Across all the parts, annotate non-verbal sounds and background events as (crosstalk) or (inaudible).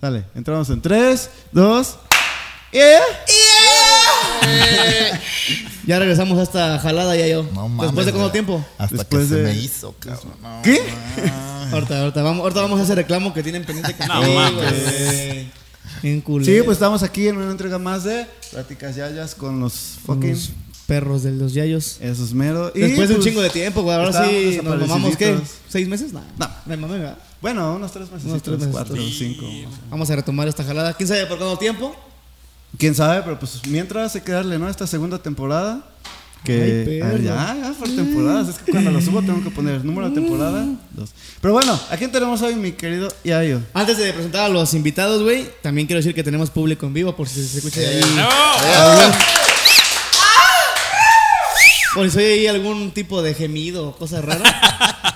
Dale, entramos en 3, 2, ¡Yeah! (laughs) Ya regresamos a esta jalada ya yo. No mames. ¿Después de cuánto tiempo? Hasta Después que se me hizo, cabrón. No, ¿Qué? Ahorita, ahorita vamos, ahorita vamos a hacer reclamo que tienen pendiente con No Sí, mames. culero. Sí, pues estamos aquí en una entrega más de Pláticas Yayas con los fucking. los perros de los yayos. Esos mero. Y, Después de un pues, chingo de tiempo, güey. Ahora sí nos mamamos, ¿qué? ¿Seis meses? No. No. Me mamé, ¿verdad? Bueno, unos tres meses. Unos tres meses. cuatro o cinco. Vamos a retomar esta jalada. ¿Quién sabe por cuánto tiempo? Quién sabe, pero pues mientras hay que darle, ¿no? Esta segunda temporada. Que. Ay, a ver, perro. ya, ya, por temporadas. Es que cuando lo subo tengo que poner número de temporada. Dos. Pero bueno, ¿a quién tenemos hoy, mi querido Yayo? Antes de presentar a los invitados, güey, también quiero decir que tenemos público en vivo, por si se escucha ahí. ¡No! Por si soy ahí algún tipo de gemido o cosa rara. (laughs)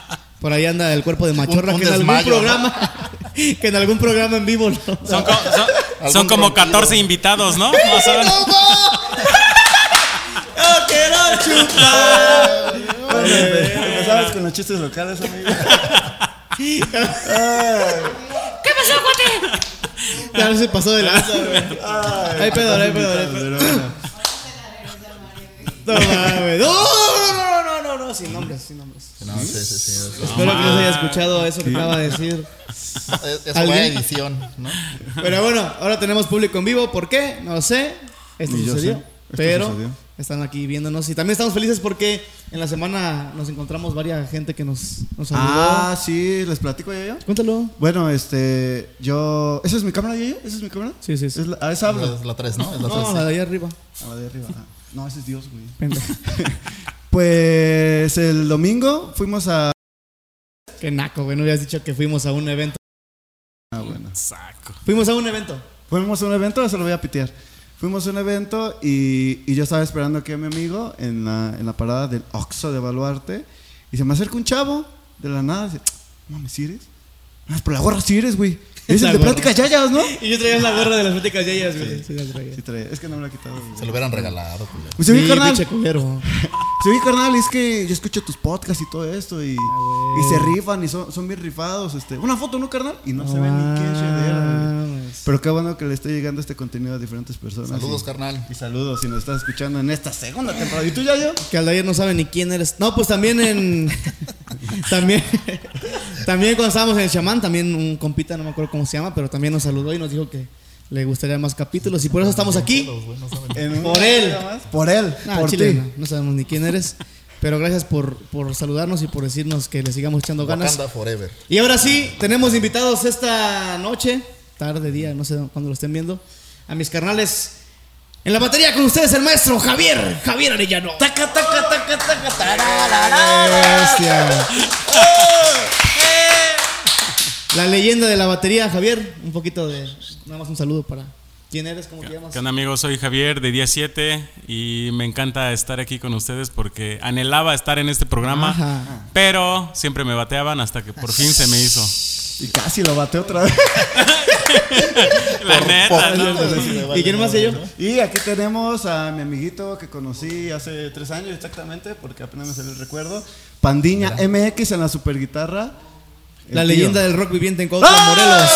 Por ahí anda el cuerpo de machorra Un- un que en algún desmayo, ¿no? programa. (laughs) que en algún programa en vivo. ¿no? Son, co- son- son como rompido. 14 invitados, ¿no? (laughs) Más o menos. (laughs) ¡Yo quiero chupar! Empezamos con los chistes locales, amigo. Ya se pasó de lanza, güey. Ay, pedo, ay, pedo, ay, pedo. No. No, no, no, no, no, sin nombres, sin nombres. No, sí, sí, sí. Eso, Espero que no se haya escuchado eso que acaba de decir. es- fue edición, ¿no? Pero bueno, ahora tenemos público en vivo. ¿Por qué? No lo sé. Esto Ni yo sucedió. sé. Esto pero sucedió. están aquí viéndonos. Y también estamos felices porque en la semana nos encontramos varias gente que nos, nos saludó. Ah, sí, les platico Yayo. Cuéntalo. Bueno, este, yo. ¿Esa es mi cámara, Yayo? ¿Esa es mi cámara? Sí, sí, sí. Es la, ah, esa habla. Es la 3, ¿no? Es la 3. No, la de ahí arriba. A la de arriba. Ah, No, ese es Dios, güey. Pendejo. (laughs) Pues el domingo fuimos a. Qué naco, güey. No habías dicho que fuimos a un evento. Ah, bueno. Saco. Fuimos a un evento. Fuimos a un evento, eso lo voy a pitear. Fuimos a un evento y, y yo estaba esperando aquí a mi amigo en la, en la parada del Oxxo de Baluarte. Y se me acerca un chavo de la nada. Dice, mames, ¿sí eres? No, es por la gorra, sí eres, güey. (laughs) Es el de pláticas yayas, ¿no? (laughs) Y yo traía la gorra de las pláticas ellas, güey. Sí, la traía. Sí, trae. Es que no me la he quitado. güey. Se lo hubieran regalado, culero. Pues sí, Sí, carnal. (laughs) Sí, carnal, es que yo escucho tus podcasts y todo esto y, Ah, y se rifan y son, son bien rifados. Este. Una foto, ¿no, carnal? Y no, se ve ni qué mames. Pero qué bueno que le esté llegando este contenido a diferentes personas. Saludos, y, carnal. Y saludos si nos estás escuchando en esta segunda temporada. ¿Y tú, Yayo? Que Aldair no sabe ni quién eres. No, pues también en. (laughs) también. también cuando estábamos en el chamán, también un compita, no me acuerdo cómo se llama, pero también nos saludó y nos dijo que le gustaría más capítulos. Y por eso estamos aquí. Por él. Por él. Nah, por Chile, ti. no, no sabemos ni quién eres. Pero gracias por, por saludarnos y por decirnos que le sigamos echando ganas. Wakanda Forever. Y ahora sí, tenemos invitados esta noche, tarde, día, no sé cuándo lo estén viendo, a mis carnales. En la batería con ustedes el maestro Javier, Javier Arellano. Taca, taca, taca, taca. La leyenda de la batería, Javier. Un poquito de. Nada más un saludo para. ¿Quién eres? ¿Cómo te llamas? ¿Qué onda amigos? Soy Javier de Día 7 y me encanta estar aquí con ustedes porque anhelaba estar en este programa, Ajá. pero siempre me bateaban hasta que por fin se me hizo. Y casi lo bate otra vez. (laughs) La neta, ¿no? ¿Y quién más yo? Y aquí tenemos a mi amiguito que conocí hace tres años exactamente, porque apenas me salió el recuerdo. Pandiña MX en la super guitarra. La leyenda del rock viviente en Cuautla, Morelos.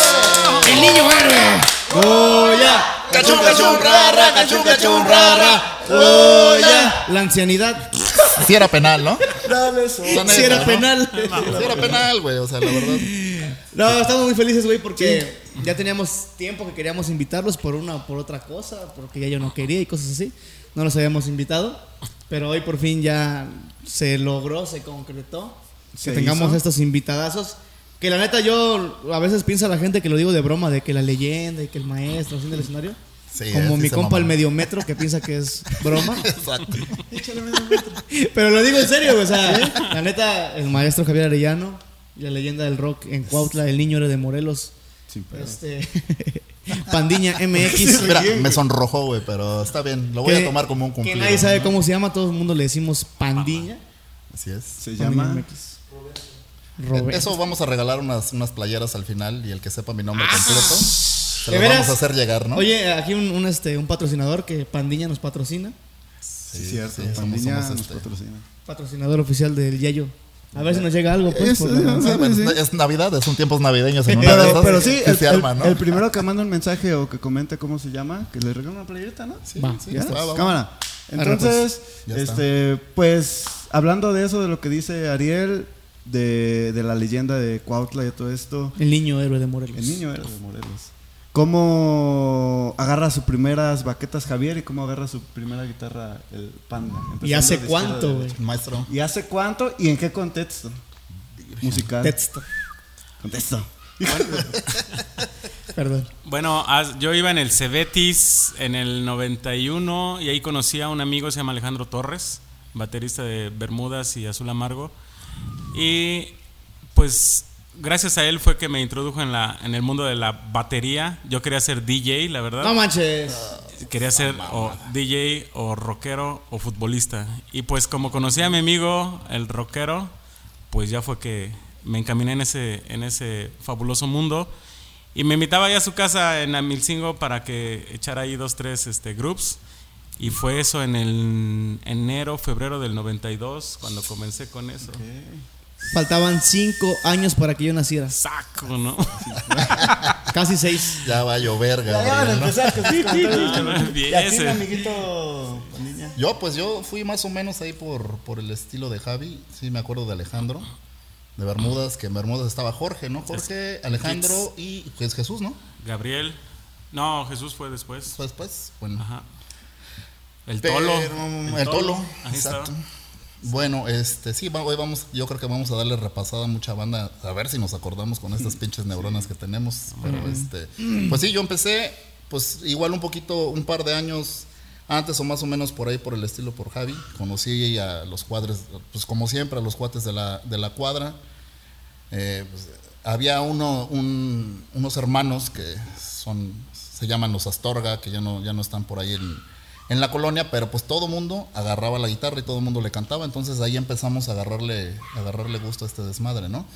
¡El niño héroe! ¡Goya! Cachun, cachun, rara, cachun, cachun, rara. ¡Goya! La ancianidad. Si era penal, ¿no? Dale, so- La Si era ¿no? penal. Sí era penal, güey. O sea, la verdad. No, estamos muy felices, güey, porque ya teníamos tiempo que queríamos invitarlos por una o por otra cosa, porque ya yo no quería y cosas así. No los habíamos invitado, pero hoy por fin ya se logró, se concretó Se que tengamos hizo. estos invitadazos. Que la neta yo a veces piensa la gente que lo digo de broma, de que la leyenda y que el maestro así del escenario. Sí, como sí mi compa el medio metro que piensa que es broma. (laughs) Exacto. Pero lo digo en serio, güey, o sea, la neta, el maestro Javier Arellano y la leyenda del rock en Cuautla, el niño de Morelos. Sin pedo. Este. (laughs) Pandiña (laughs) MX. Mira, me sonrojó, güey, pero está bien. Lo voy que- a tomar como un Que cumplido. nadie sabe ¿no? cómo se llama, todo el mundo le decimos Pandiña. Así es. Se Pandiña llama. MX. Roberto. Eso vamos a regalar unas, unas playeras al final y el que sepa mi nombre completo se ¿De lo veras? vamos a hacer llegar, ¿no? Oye, aquí un, un, este, un patrocinador que Pandiña nos patrocina. Sí, cierto. sí, Pandiña somos, nos este, patrocina. Patrocinador oficial del Yayo. A ver si nos llega algo, pues. Es- por la- Sí, bueno, sí. es Navidad, es un tiempos navideños en (laughs) una de Pero, esas, pero sí, que el, se el- arma, ¿no? el primero que manda un mensaje o que comente cómo se llama, que le regala una playerita, ¿no? Sí, Va. sí, ¿Ya? está, va, va. Cámara. Arre, Entonces, Ya está. este, pues, hablando de eso, de lo que dice Ariel, de, de la leyenda de Cuautla y todo esto, El niño héroe de Morelos. el niño era de Morelos. ¿Cómo agarra sus primeras baquetas Javier y cómo agarra su primera guitarra el Panda? ¿Y hace de cuánto, güey? derecha. Maestro. ¿Y hace cuánto y en qué contexto? Musical. Texto. Contexto. (laughs) Perdón. Bueno, yo iba en el Cebetis en el 91 y ahí conocí a un amigo, se llama Alejandro Torres, baterista de Bermudas y Azul Amargo. Y pues gracias a él fue que me introdujo en, la, en el mundo de la batería. Yo quería ser DJ, la verdad. No manches. Quería ser o DJ o rockero o futbolista. Y pues como conocí a mi amigo, el rockero, pues ya fue que me encaminé en ese, en ese fabuloso mundo. Y me invitaba ya a su casa en Amilcingo para que echara ahí dos, tres este, groups. Y fue eso en el enero, febrero del 92, cuando comencé con eso. Faltaban cinco años para que yo naciera. Saco, ¿no? (laughs) Casi seis. Ya va a llover, Gabriel, ¿no? No ¿Y a ti, empiece. mi amiguito? Yo, pues yo fui más o menos ahí por, por el estilo de Javi. Sí, me acuerdo de Alejandro, de Bermudas, que en Bermudas estaba Jorge, ¿no? Jorge, Alejandro y pues Jesús, ¿no? Gabriel. No, Jesús fue después. Pues, pues, bueno. Ajá. El Pero, tolo. El, tolo, Ahí exacto. está. Bueno, este, sí, hoy vamos, yo creo que vamos a darle repasada a mucha banda, a ver si nos acordamos con estas pinches neuronas que tenemos. Pero este, pues sí, yo empecé, pues igual un poquito, un par de años antes o más o menos por ahí, por el estilo por Javi. Conocí a los cuadres, pues como siempre, a los cuates de la, de la cuadra. Eh, pues, había uno, un- unos hermanos que son, se llaman los Astorga, que ya no, ya no están por ahí en, en la colonia, pero pues todo mundo agarraba la guitarra y todo mundo le cantaba, entonces ahí empezamos a agarrarle, a agarrarle gusto a este desmadre, ¿no?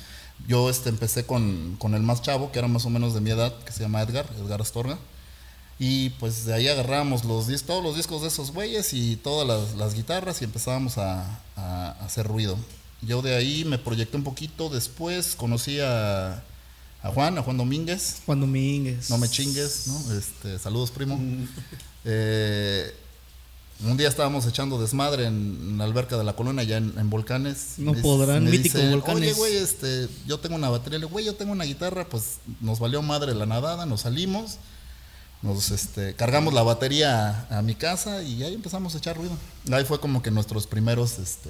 Yo este, empecé con, con el más chavo, que era más o menos de mi edad, que se llama Edgar, Edgar Astorga. Y pues de ahí agarrábamos los todos los discos de esos güeyes y todas las, las guitarras y empezábamos a, a- a hacer ruido. Yo de ahí me proyecté un poquito, después conocí a, a Juan, a Juan Domínguez. Juan Domínguez. No me chingues, ¿no? Este, saludos, primo. Eh, un día estábamos echando desmadre en, la alberca de la colonia, allá en, en Volcanes. No Me- podrán, me mítico Volcanes. Oye, güey, este, yo tengo una batería. Le digo, güey, yo tengo una guitarra. Pues nos valió madre la nadada, nos salimos. Nos este, cargamos la batería a, a mi casa y ahí empezamos a echar ruido. Ahí fue como que nuestros primeros, este,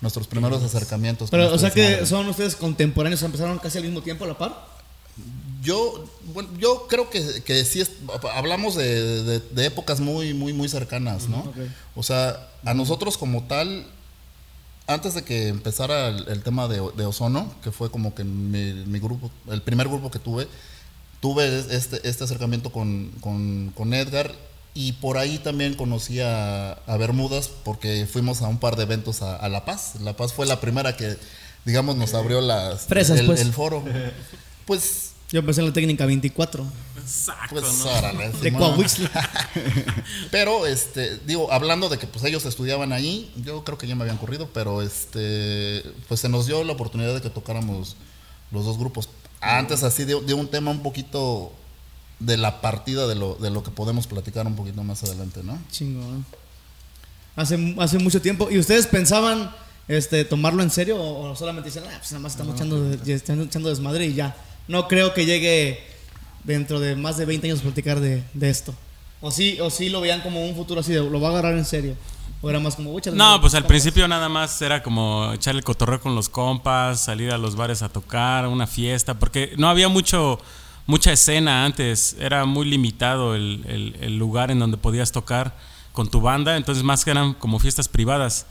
nuestros primeros acercamientos. Pero, o este sea que son ustedes contemporáneos, empezaron casi al mismo tiempo a la par. Yo, bueno, yo creo que, que sí es- hablamos de, de- de épocas muy, muy, muy cercanas, ¿no? O sea, a nosotros como tal, antes de que empezara el, el tema de, de Ozono, que fue como que mi, mi grupo, el primer grupo que tuve, tuve este, este acercamiento con, con- con Edgar y por ahí también conocí a, a Bermudas porque fuimos a un par de eventos a, a La Paz. La Paz fue la primera que, digamos, nos abrió las, Fresas, el, pues. el foro. (laughs) Pues Yo empecé en la técnica 24 Saco, pues ¿no? órale, de Simón. Coahuixla. (laughs) Pero este, digo, hablando de que pues ellos estudiaban ahí, yo creo que ya me habían corrido, pero este, pues se nos dio la oportunidad de que tocáramos los dos grupos. Antes así de, de un tema un poquito de la partida de lo, de lo que podemos platicar un poquito más adelante, ¿no? Chingón. Hace, hace mucho tiempo. ¿Y ustedes pensaban este, tomarlo en serio o, solamente dicen, ah, pues nada más estamos echando, están echando desmadre y ya? No creo que llegue dentro de más de 20 años a platicar de, de esto. O sí, o sí lo veían como un futuro así, de, lo va a agarrar en serio. O era más como, "Uy, échale, No, pues al compas". principio nada más era como echar el cotorreo con los compas, salir a los bares a tocar, una fiesta, porque no había mucho mucha escena antes, era muy limitado el, el- el lugar en donde podías tocar con tu banda, entonces más que eran como fiestas privadas.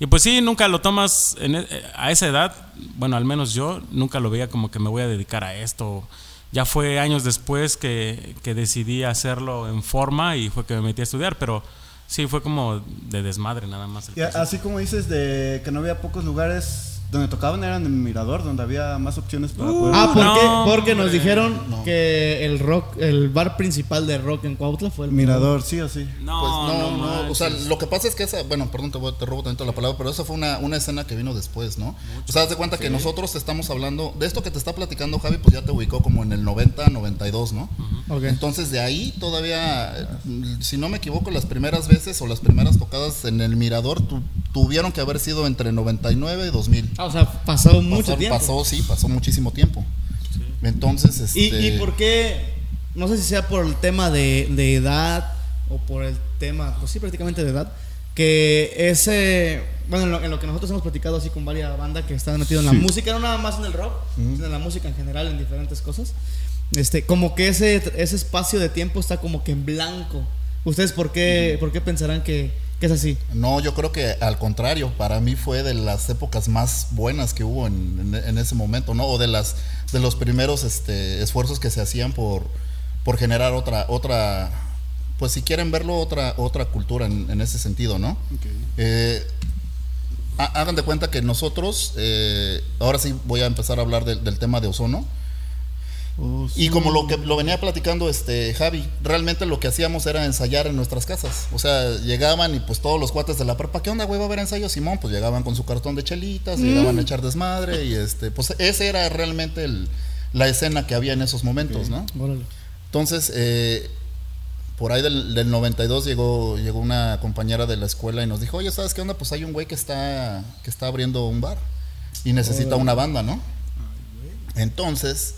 Y pues sí, nunca lo tomas en e- a esa edad, bueno, al menos yo nunca lo veía como que me voy a dedicar a esto. Ya fue años después que, que decidí hacerlo en forma y fue que me metí a estudiar, pero sí fue como de desmadre nada más. el Y así como dices de que no había pocos lugares donde tocaban eran en Mirador, donde había más opciones para poder. Ah, ¿por No, qué? Porque nos dijeron que el rock, el bar principal de rock en Cuautla fue el Mirador, sí o sí. No, Pues no, no, o sea, lo que pasa es que esa, bueno, perdón, te, voy- te robo tantito la palabra, pero esa fue una, una escena que vino después, ¿no? o sea, haz de cuenta que nosotros estamos hablando, de esto que te está platicando Javi, pues ya te ubicó como en el 90, 92, ¿no? Ok. Entonces de ahí todavía, si no me equivoco, las primeras veces o las primeras tocadas en el Mirador tu- tuvieron que haber sido entre 99 y 2000. Ah, o sea, pasó mucho Pasó- tiempo. Pasó, sí, pasó muchísimo tiempo. Entonces, este... ¿Y, ¿Y por qué? No sé si sea por el tema de, de edad o por el tema, pues sí, prácticamente de edad, que ese, bueno, en lo, en lo que nosotros hemos platicado así con varias bandas que están metidos en la música, no nada más en el rock, sino en la música en general, en diferentes cosas, este, como que ese, ese espacio de tiempo está como que en blanco. ¿Ustedes por qué, por qué pensarán que, que es así? No, yo creo que al contrario, para mí fue de las épocas más buenas que hubo en, en- en ese momento, ¿no? O de las de los primeros este, esfuerzos que se hacían por, por generar otra, otra, pues si quieren verlo, otra, otra cultura en, en ese sentido, ¿no? Eh, ha- hagan de cuenta que nosotros, eh, ahora sí voy a empezar a hablar del tema de ozono. Oh, Y como lo que lo venía platicando este Javi, realmente lo que hacíamos era ensayar en nuestras casas. O sea, llegaban y pues todos los cuates de la prepa, ¿qué onda, güey? ¿Va a haber ensayo? Simón, pues llegaban con su cartón de chelitas, llegaban a echar desmadre y este, pues ese era realmente el- la escena que había en esos momentos, ¿no? Órale. Entonces, eh, por ahí del, del 92 llegó, llegó una compañera de la escuela y nos dijo, oye, ¿sabes qué onda? Pues hay un güey que está, que está abriendo un bar y necesita una banda, ¿no? Entonces,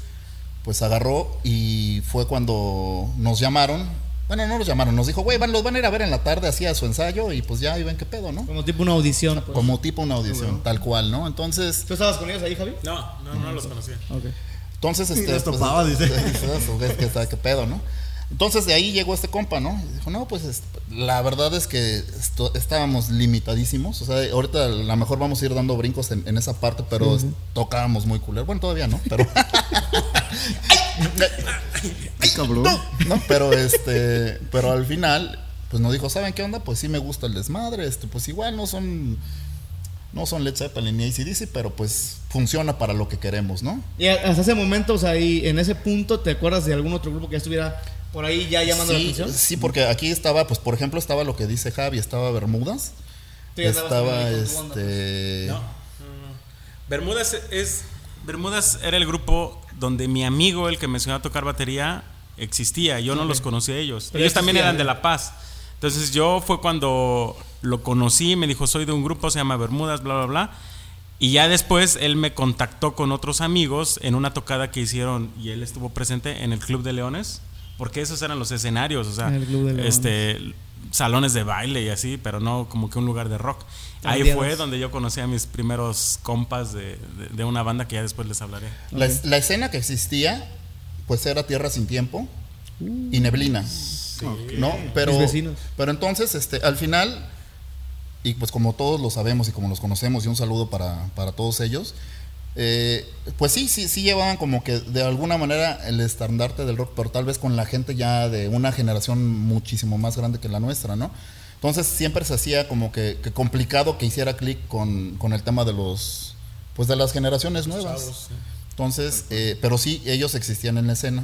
pues agarró y fue cuando nos llamaron. Bueno, no nos llamaron, nos dijo, güey, van, los van a ir a ver en la tarde, hacía su ensayo y pues ya, y ven qué pedo, ¿no? Como tipo una audición. pues. Como tipo una audición, tal cual, ¿no? Entonces, ¿Tú estabas con ellos ahí, Javi? No, no, no los conocía. Ok. Entonces, (laughs) este. los topaba, dice. (laughs) Eso, ¿qué, qué, qué pedo, ¿no? Entonces de ahí llegó este compa, ¿no? Y dijo, no, pues este, la verdad es que esto- estábamos limitadísimos. O sea, ahorita a lo mejor vamos a ir dando brincos en, en esa parte, pero tocábamos muy culero. Bueno, todavía no, pero. (laughs) Ay, cabrón. no, pero este. Pero al final, pues nos dijo, ¿saben qué onda? Pues sí me gusta el desmadre. Este, pues igual no son. No son Led Zeppelin ni ACDC, pero pues funciona para lo que queremos, ¿no? Y hasta ese momento, o sea, ahí en ese punto, ¿te acuerdas de algún otro grupo que ya estuviera por ahí ya llamando la sí, atención? Sí, porque aquí estaba, pues por ejemplo, estaba lo que dice Javi, estaba Bermudas. Estaba onda, pues. este. No, no, no. Bermudas es. Bermudas era el grupo donde mi amigo, el que me enseñó a tocar batería, existía. Yo no los conocía a ellos. Pero ellos también eran de. La Paz. Entonces yo fue cuando lo conocí, me dijo, soy de un grupo, se llama Bermudas, bla, bla, bla. Y ya después él me contactó con otros amigos en una tocada que hicieron y él estuvo presente en el Club de Leones, porque esos eran los escenarios, o sea, El Club de Leones. este salones de baile y así, pero no como que un lugar de rock. Ahí fue donde yo conocí a mis primeros compas de, de- de una banda que ya después les hablaré. La, es- la escena que existía, pues era Tierra sin tiempo y Neblina. ¿No? Pero, Mis vecinos. pero entonces, este, al final, y pues como todos lo sabemos y como los conocemos, y un saludo para, para todos ellos, eh, pues sí, sí, sí llevaban como que de alguna manera el estandarte del rock, pero tal vez con la gente ya de una generación muchísimo más grande que la nuestra, ¿no? Entonces siempre se hacía como que, que complicado que hiciera clic con, con el tema de los, pues de las generaciones nuevas. Entonces, eh, pero sí, ellos existían en la escena.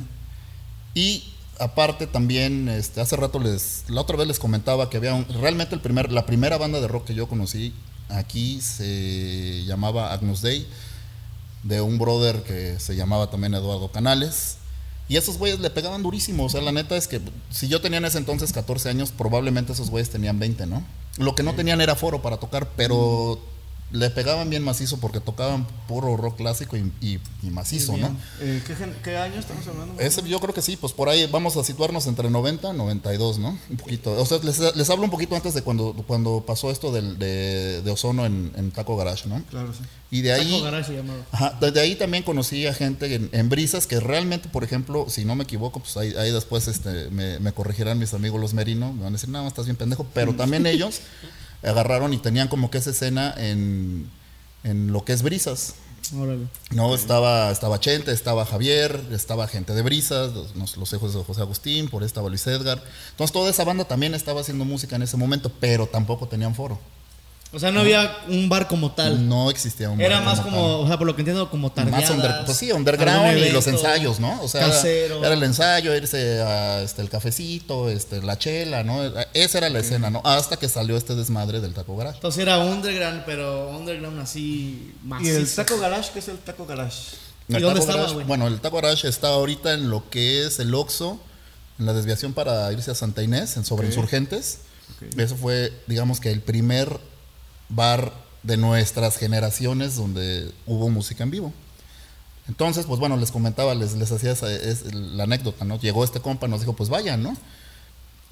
Y aparte también, este, hace rato les, la otra vez les comentaba que había un- realmente el primer, la primera banda de rock que yo conocí aquí se llamaba Agnus Dei, de un brother que se llamaba también Eduardo Canales. Y esos güeyes le pegaban durísimo. O sea, la neta es que si yo tenía en ese entonces 14 años, probablemente esos güeyes tenían 20, ¿no? Lo que no tenían era foro para tocar, pero le pegaban bien macizo porque tocaban puro rock clásico y, y- y macizo, ¿no? Eh, ¿qué, qué año estamos hablando? Ese, yo creo que sí, pues por ahí vamos a situarnos entre 90 y 92, ¿no? Un poquito. O sea, les, les hablo un poquito antes de cuando, cuando pasó esto del, de, de Ozono en, en Taco Garage, ¿no? Claro, sí. Y de ahí... Taco Garage. Ajá, desde ahí también conocí a gente en, en brisas que realmente, por ejemplo, si no me equivoco, pues ahí, ahí después este, me, me corregirán mis amigos los Merino, me van a decir, no, estás bien pendejo, pero también (laughs) ellos agarraron y tenían como que esa escena en, en lo que es brisas. Órale. No, estaba, estaba Chente, estaba Javier, estaba gente de Brisas, los, los- los hijos de José Agustín, por ahí estaba Luis Edgar. Entonces toda esa banda también estaba haciendo música en ese momento, pero tampoco tenían foro. O sea, no había un bar como tal. No existía un Era bar más como como, o sea, por lo que entiendo, como tal. tardeadas. Más under- pues sí, underground y los ensayos, ¿no? O sea, era- casero. Era, el ensayo, irse a este, el cafecito, este, la chela, ¿no? Esa era la escena, ¿no? Hasta que salió este desmadre del taco garage. Entonces era underground, pero underground así ¿Y macizo. el Taco Garage? ¿Qué es el Taco Garage? ¿Y El dónde Taco estaba, Garage- güey? Bueno, el Taco Garage está ahorita en lo que es el Oxxo, en la desviación para irse a Santa Inés, en sobre Insurgentes. Eso fue, digamos que el primer bar de nuestras generaciones donde hubo música en vivo. Entonces, pues bueno, les comentaba, les, les hacía esa, es la anécdota, ¿no? Llegó este compa, nos dijo, pues vayan, ¿no?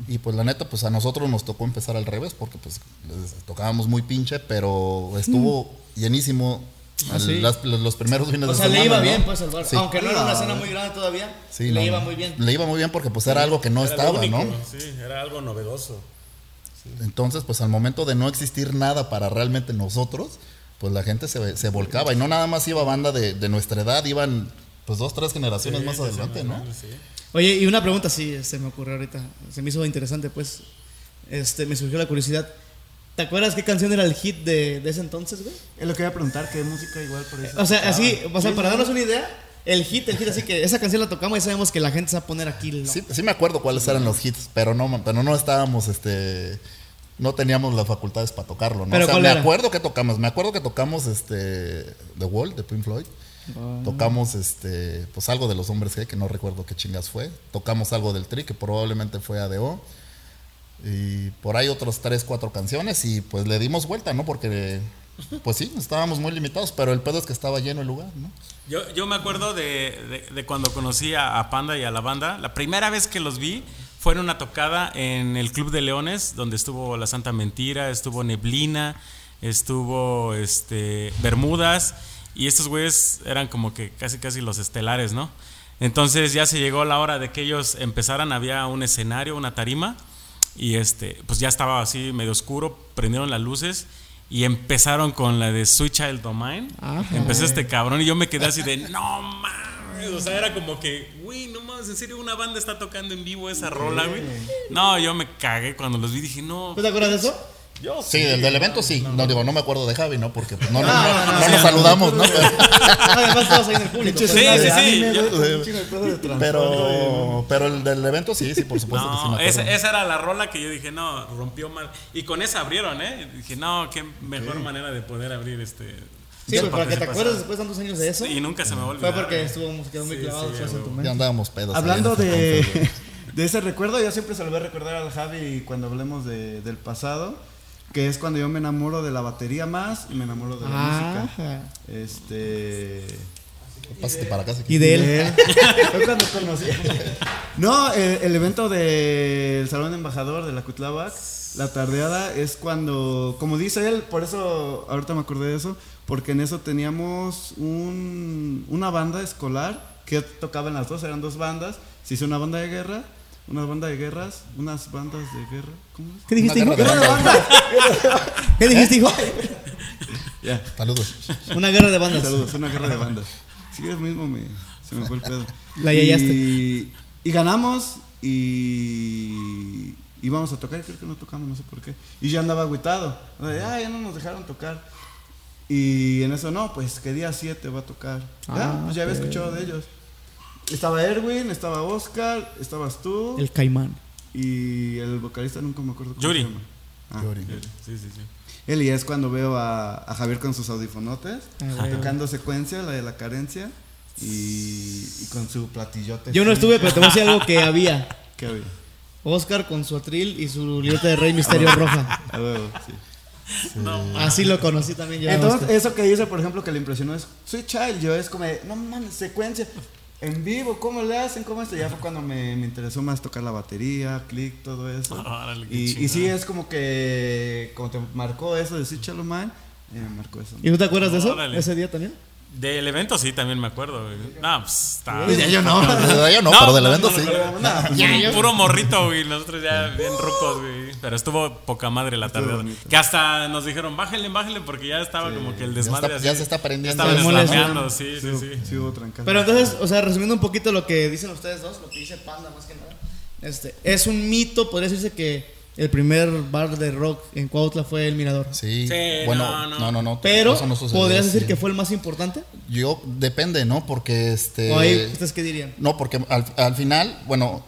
Y pues la neta, pues a nosotros nos tocó empezar al revés, porque pues les tocábamos muy pinche, pero estuvo llenísimo Ah, el- sí. las- los, primeros fines O de sea, semana. le iba ¿no? bien, pues, al bar. Sí. Aunque no era una escena muy grande todavía, Sí, le no, iba muy bien. Le iba muy bien porque pues era algo que no Era estaba, único, ¿no? Sí, era algo novedoso. Entonces, pues al momento de no existir nada para realmente nosotros, pues la gente se, se volcaba. Y no nada más iba banda de, de nuestra edad, iban pues dos, tres generaciones más adelante, ¿no? Sí. Oye, y una pregunta, sí, se me ocurrió ahorita. Se me hizo interesante, pues. Este, me surgió la curiosidad. ¿Te acuerdas qué canción era el hit de, de ese entonces, güey? Es lo que iba a preguntar, ¿qué música igual por eso? O sea, así, o sea, para darnos una idea, el hit, el hit, así que esa canción la tocamos y sabemos que la gente se va a poner aquí. ¿no? Sí, sí me acuerdo cuáles eran los hits, pero no, pero no estábamos, este, no teníamos las facultades para tocarlo, ¿no? ¿Pero o sea, me era? acuerdo que tocamos, me acuerdo que tocamos, este, The Wall de Pink Floyd. Tocamos este, pues algo de los hombres G, que no recuerdo qué chingas fue. Tocamos algo del Tri, que probablemente fue ADO. Y por ahí otras tres, cuatro canciones. Y pues le dimos vuelta, ¿no? Porque, pues sí, estábamos muy limitados, pero el pedo es que estaba lleno el lugar, ¿no? Yo, yo me acuerdo de, de- cuando conocí a, a Panda y a la banda. La primera vez que los vi fue en una tocada en el Club de Leones, donde estuvo La Santa Mentira, estuvo Neblina, estuvo este, Bermudas. Y estos güeyes eran como que casi casi los estelares, ¿no? Entonces ya se llegó la hora de que ellos empezaran, había un escenario, una tarima, y este, pues ya estaba así medio oscuro, prendieron las luces y empezaron con la de Sweet Child Mine. Ajá. Empezó este cabrón y yo me quedé así de, no mames, o sea, era como que, güey, no mames, en serio una banda está tocando en vivo esa rola, güey. No, yo me cagué cuando los vi, dije, no. ¿Tú te acuerdas de eso? Yo Sí, del, del evento sí. No, digo, no me acuerdo de Javi, ¿no? Porque pues, no, no, No, no, no, no, no sí, nos saludamos, ¿no? Además, todos ahí en el público. Sí, escena sí, sí, trasfondo, Pero, pero el del evento sí, sí, por supuesto que sí No, me esa, esa era la rola que yo dije, no, rompió mal. Y con esa abrieron, ¿eh? Dije, no, qué mejor manera de poder abrir este. Sí, pues para que te acuerdes después de tantos años de eso. Y nunca se me a Fue porque estuvo, quedó muy Sí, clavado sí, todo eso en tu Ya mente. andábamos pedos. Hablando de, de ese recuerdo, yo siempre se lo voy a recordar al Javi cuando hablemos de- del pasado, que es cuando yo me enamoro de la batería más y me enamoro de la música. Este. Pásate para acá Y de él. (laughs) Fue cuando conocí. No, el, el evento del Salón Embajador de la Cuitláhuac, la tardeada es cuando, como dice él, por eso ahorita me acordé de eso, porque en eso teníamos un, una banda escolar que tocaban las dos, eran dos bandas. Se hizo una banda de guerra, una banda de guerras, unas bandas de guerra. ¿Cómo es? ¿Qué dijiste, Una hijo? guerra de bandas. ¿Qué dijiste, hijo? (laughs) Ya. Saludos. Una guerra de bandas. Saludos, una guerra de bandas. Sí, es mismo me, se me fue el pedo. La yayaste. Y, y ganamos y íbamos a tocar, creo que no tocamos, no sé por qué. Y yo andaba agüitado. O sea, ah, ya no nos dejaron tocar. Y en eso, no, pues que día 7 va a tocar. Ya, Ah, pues ya había escuchado de ellos. Estaba Erwin, estaba Oscar, estabas tú. El caimán. Y el vocalista nunca me acuerdo cómo Yuri. se llama. Ah, Yuri. Sí, sí, sí. Él y es cuando veo a, a Javier con sus audifonotes, Ah, güey. tocando secuencia, la de la carencia, y, y con su platillote. Yo no estuve, pero te voy a decir algo que había. (laughs) ¿Qué había? Oscar con su atril y su libreta de Rey Misterio roja. (laughs) A huevo, sí. Así lo conocí también yo. Entonces, eso que dice, por ejemplo, que le impresionó es, soy child, yo es como, de, no mames, secuencia, en vivo, ¿cómo le hacen? ¿Cómo esto? Ya fue cuando me, me interesó más tocar la batería, click, todo eso. Y, sí, es como que, como te marcó eso de Shallow Mind, eh, me marcó eso. ¿Y tú te acuerdas de eso? Órale. Ese día también. Del evento sí, también me acuerdo. güey. No, pues está. Ya yo no. (laughs) Yo no, No, pero del no, evento no, sí. Puro, puro morrito, güey. Nosotros ya bien rucos, güey. Pero estuvo poca madre la tarde. Que hasta nos dijeron, bájenle, bájenle, porque ya estaba como que el desmadre está- así. ya se está prendiendo. Ya estaban sí, sí, sí. Sí. Pero entonces, o sea, resumiendo un poquito lo que dicen ustedes dos, lo que dice Panda más que nada. Este, es un mito, podría decirse que el primer bar de rock en Cuautla fue el Mirador. Sí. Sí, bueno, no, no. no, no, no. Pero, eso no sucedió ¿podrías decir que fue el más importante? Yo, depende, ¿no? Porque este. ¿O ahí ustedes qué dirían? No, porque al, al final, bueno,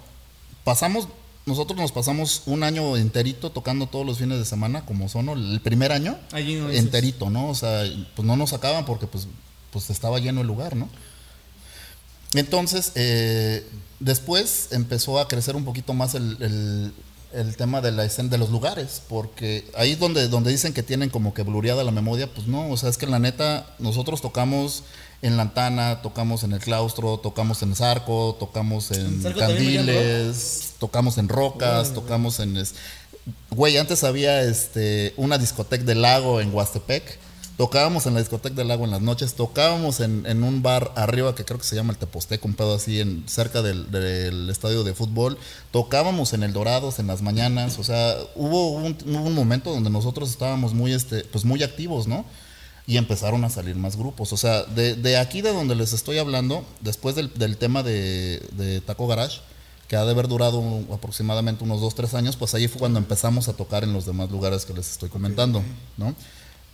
pasamos, nosotros nos pasamos un año enterito tocando todos los fines de semana, como son, ¿no? el primer año, Allí no enterito, ¿no? O sea, pues no nos sacaban porque pues, pues estaba lleno el lugar, ¿no? Entonces, eh, después empezó a crecer un poquito más el, el- el tema de la escena de los lugares, porque ahí es donde, donde dicen que tienen como que blureada la memoria, pues no, o sea, es que la neta, nosotros tocamos en Lantana, tocamos en el claustro, tocamos en Zarco, tocamos en ¿En Zarco Candiles, tocamos en Rocas, tocamos en... es- Güey, antes había este, una discoteca del lago en Huastepec. Tocábamos en la discoteca del lago en las noches, tocábamos en, en un bar arriba que creo que se llama el Teposteco, un pedo así en, cerca del, del estadio de fútbol. Tocábamos en el Dorados en las mañanas, o sea, hubo un, momento donde nosotros estábamos muy, este, pues muy activos, ¿no? Y empezaron a salir más grupos. O sea, de, de aquí de donde les estoy hablando, después del, del tema de, de Taco Garage, que ha de haber durado aproximadamente unos 2, 3 años, pues ahí fue cuando empezamos a tocar en los demás lugares que les estoy comentando, ¿no?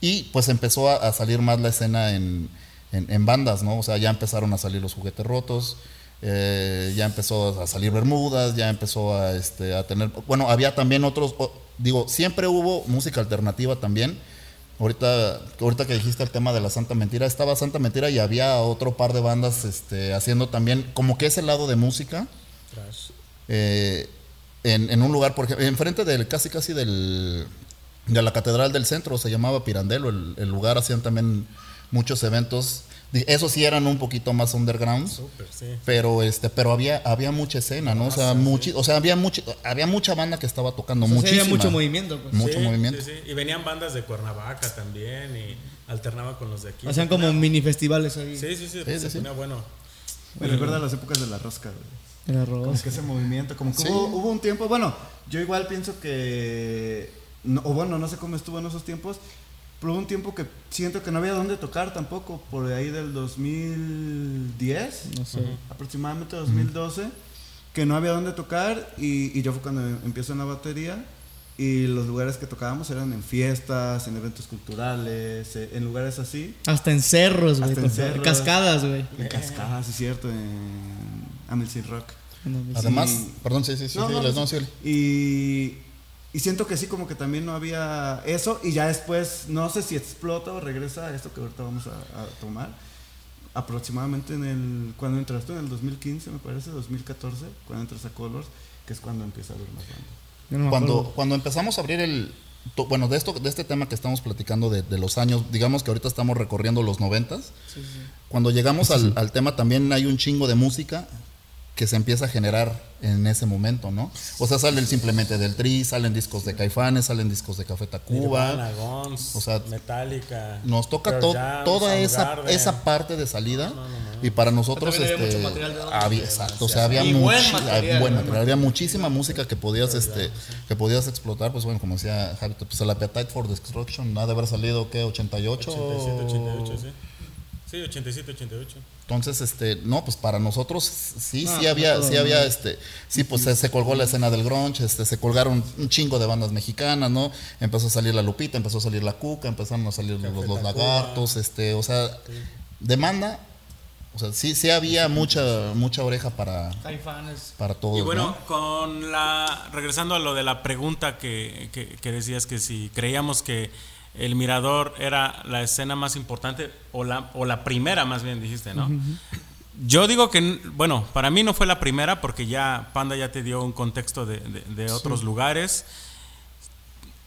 Y pues empezó a, a salir más la escena en, en- en bandas, ¿no? O sea, ya empezaron a salir los juguetes rotos, eh, ya empezó a salir Bermudas, ya empezó a, este, a tener... Bueno, había también otros, o- digo, siempre hubo música alternativa también. Ahorita, ahorita que dijiste el tema de la Santa Mentira, estaba Santa Mentira y había otro par de bandas este, haciendo también como que ese lado de música. Eh, en, en un lugar, por ejemplo, enfrente del casi casi del, de la Catedral del Centro, se llamaba Pirandelo, el, el lugar hacían también muchos eventos. Esos sí eran un poquito más underground. Pero este, pero había, había mucha escena, ¿no? O sea, muchi- o sea, había mucha, había mucha banda que estaba tocando, O sea, sí había mucho movimiento. Pues. Mucho Sí, movimiento. sí, sí. Y venían bandas de Cuernavaca también y alternaba con los de aquí. Hacían como mini festivales ahí. Sí, sí, sí, Sí, se sí, sí. ponía bueno. Me recuerda a las épocas de la rosca, güey. Era Como arroz. que ese movimiento, como que Sí. hubo, hubo un tiempo, bueno, yo igual pienso que, no- o bueno, no sé cómo estuvo en esos tiempos, pero hubo un tiempo que siento que no había dónde tocar tampoco, por ahí del 2010, No sé. aproximadamente 2012, que no había dónde tocar y, y yo fue cuando empiezo en la batería y los lugares que tocábamos eran en fiestas, en eventos culturales, eh, en lugares así, Hasta en cerros, güey. Hasta en cerros. Cascadas, güey. en cascadas, sí cierto, en Amelsy Rock. Además, Sí. perdón, sí, sí, sí, No, sí, no, sí, Y, y siento que sí, como que también no había eso. Y ya después, no sé si explota o regresa a esto que ahorita vamos a, a tomar. Aproximadamente en el. Cuando entras tú, en el 2015, me parece, 2014, cuando entras a Colors, que es cuando empieza a haber más no me cuando, cuando empezamos a abrir el to- bueno de esto de este tema que estamos platicando de, de los años digamos que ahorita estamos recorriendo los noventas cuando llegamos al, al tema también hay un chingo de música que se empieza a generar en ese momento, ¿no? O sea, salen simplemente del Tri, salen discos de Caifanes, salen discos de Café Tacuba. Guns, o sea, Metallica. Nos toca Pearl to- Jam, toda esa, esa parte de salida y para nosotros había este, mucho material de dónde había, exacto, o sea, había, Y buen material, había buen buen material, había muchísima música que podías este que podías explotar, pues bueno, como decía Javi, pues el Appetite for Destruction ha de haber salido ¿qué? 88 87, 88, sí. Sí, 87, 88. Entonces, este, no, pues para nosotros sí, sí había, todo, sí había, este, sí, pues se, se colgó la escena del grunge, este, se colgaron un chingo de bandas mexicanas, ¿no? Empezó a salir la Lupita, empezó a salir la Cuca, empezaron a salir los, los lagartos, este, o sea, demanda, o sea, sí, sí había mucha, mucha oreja para, para todos, Y bueno, ¿no? con la. Regresando a lo de la pregunta que, que- que decías que si creíamos que el Mirador era la escena más importante, o la, o la primera más bien dijiste, ¿no? Yo digo que, bueno, para mí no fue la primera porque ya Panda ya te dio un contexto de, de- de otros lugares.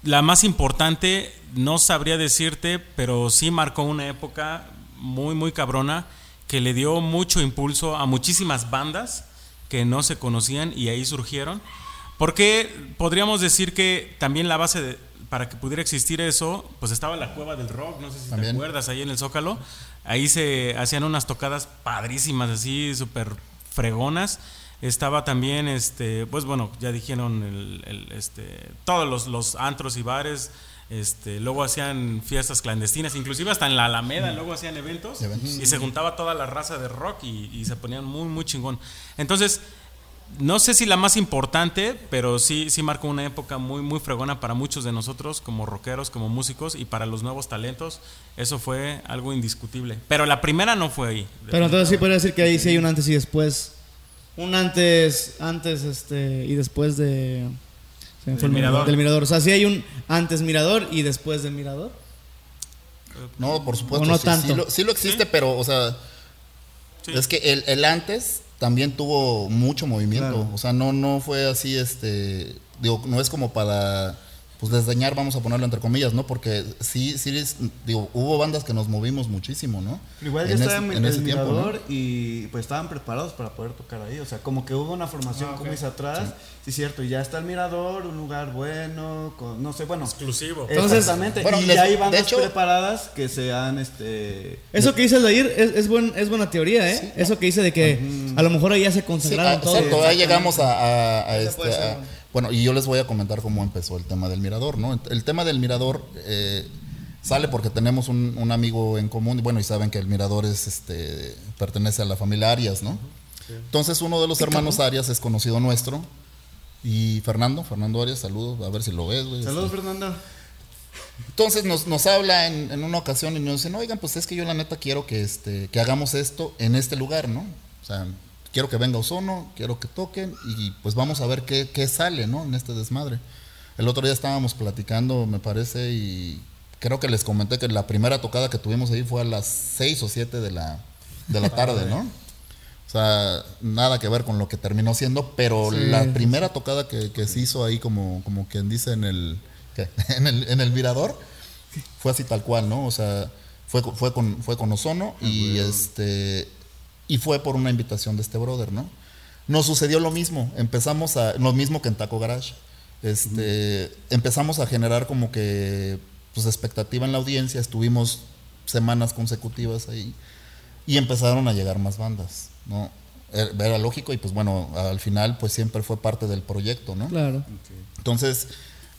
La más importante, no sabría decirte, pero sí marcó una época muy, muy cabrona que le dio mucho impulso a muchísimas bandas que no se conocían y ahí surgieron. Porque podríamos decir que también la base de- para que pudiera existir eso, pues estaba la cueva del rock, no sé si También. te acuerdas, ahí en el Zócalo. Ahí se hacían unas tocadas padrísimas, así súper fregonas. Estaba también, este, pues bueno, ya dijeron el, el, este, todos los, los antros y bares. Este, luego hacían fiestas clandestinas, inclusive hasta en la Alameda, luego hacían eventos, Eventos. y se juntaba toda la raza de rock y, y se ponían muy, muy chingón. Entonces, no sé si la más importante, pero sí, sí marcó una época muy, muy fregona para muchos de nosotros como rockeros, como músicos y para los nuevos talentos. Eso fue algo indiscutible. Pero la primera no fue ahí. Pero entonces sí podría decir que ahí sí hay un antes y después. Un antes, antes este, y después de... se me fue el mirador. Del mirador. O sea, sí hay un antes mirador y después del mirador. No, por supuesto. O no sí, tanto. Sí, lo, sí lo existe, pero, o sea, Sí. es que el, el antes también tuvo mucho movimiento. Claro. O sea, no, no fue así, este, digo, no es como para, pues, desdeñar, vamos a ponerlo entre comillas, ¿no? Porque sí, sí, es- digo, hubo bandas que nos movimos muchísimo, ¿no? Igual ya En estaba ese- en, ese tiempo, y pues estaban preparados para poder tocar ahí. O sea, como que hubo una formación Ah, mis atrás. Sí, cierto. Y ya está el mirador, un lugar bueno, con, no sé, bueno. Exclusivo. Entonces, Exactamente. bueno, y les- ya hay bandas hecho- preparadas que se han, este... Eso que dices de ir es, es, buen, es buena teoría, ¿eh? Eso que dice de que a lo mejor ahí ya se Sí, consagraron ah, todos. exacto, ahí llegamos a, este. Bueno, y yo les voy a comentar cómo empezó el tema del mirador, ¿no? El tema del mirador eh, sale porque tenemos un, un amigo en común, y bueno, y saben que el mirador es, este, pertenece a la familia Arias, ¿no? Entonces uno de los hermanos Arias es conocido nuestro, y Fernando, Fernando Arias, saludos, a ver si lo ves, güey. Saludos, este. Fernando. Entonces nos, nos habla en, en una ocasión y nos dicen, oigan, pues es que yo la neta quiero que, este, que hagamos esto en este lugar, ¿no? O sea, quiero que venga Ozono, quiero que toquen y pues vamos a ver qué, qué sale, ¿no? En este desmadre. El otro día estábamos platicando, me parece, y creo que les comenté que la primera tocada que tuvimos ahí fue a las 6 o 7 de la, de la (laughs) tarde, ¿no? O sea, nada que ver con lo que terminó siendo, pero Sí. la primera tocada que, que se hizo ahí, como, como quien dice en el, (laughs) en el, en el mirador, fue así tal cual, ¿no? O sea, fue, fue, con, fue con Ozono y este y fue por una invitación de este brother, ¿no? Nos sucedió lo mismo, empezamos a, lo mismo que en Taco Garage, este, empezamos a generar como que, pues, expectativa en la audiencia, estuvimos semanas consecutivas ahí y empezaron a llegar más bandas, ¿no? Era era lógico y pues bueno, al final pues siempre fue parte del proyecto, ¿no? Claro. Entonces,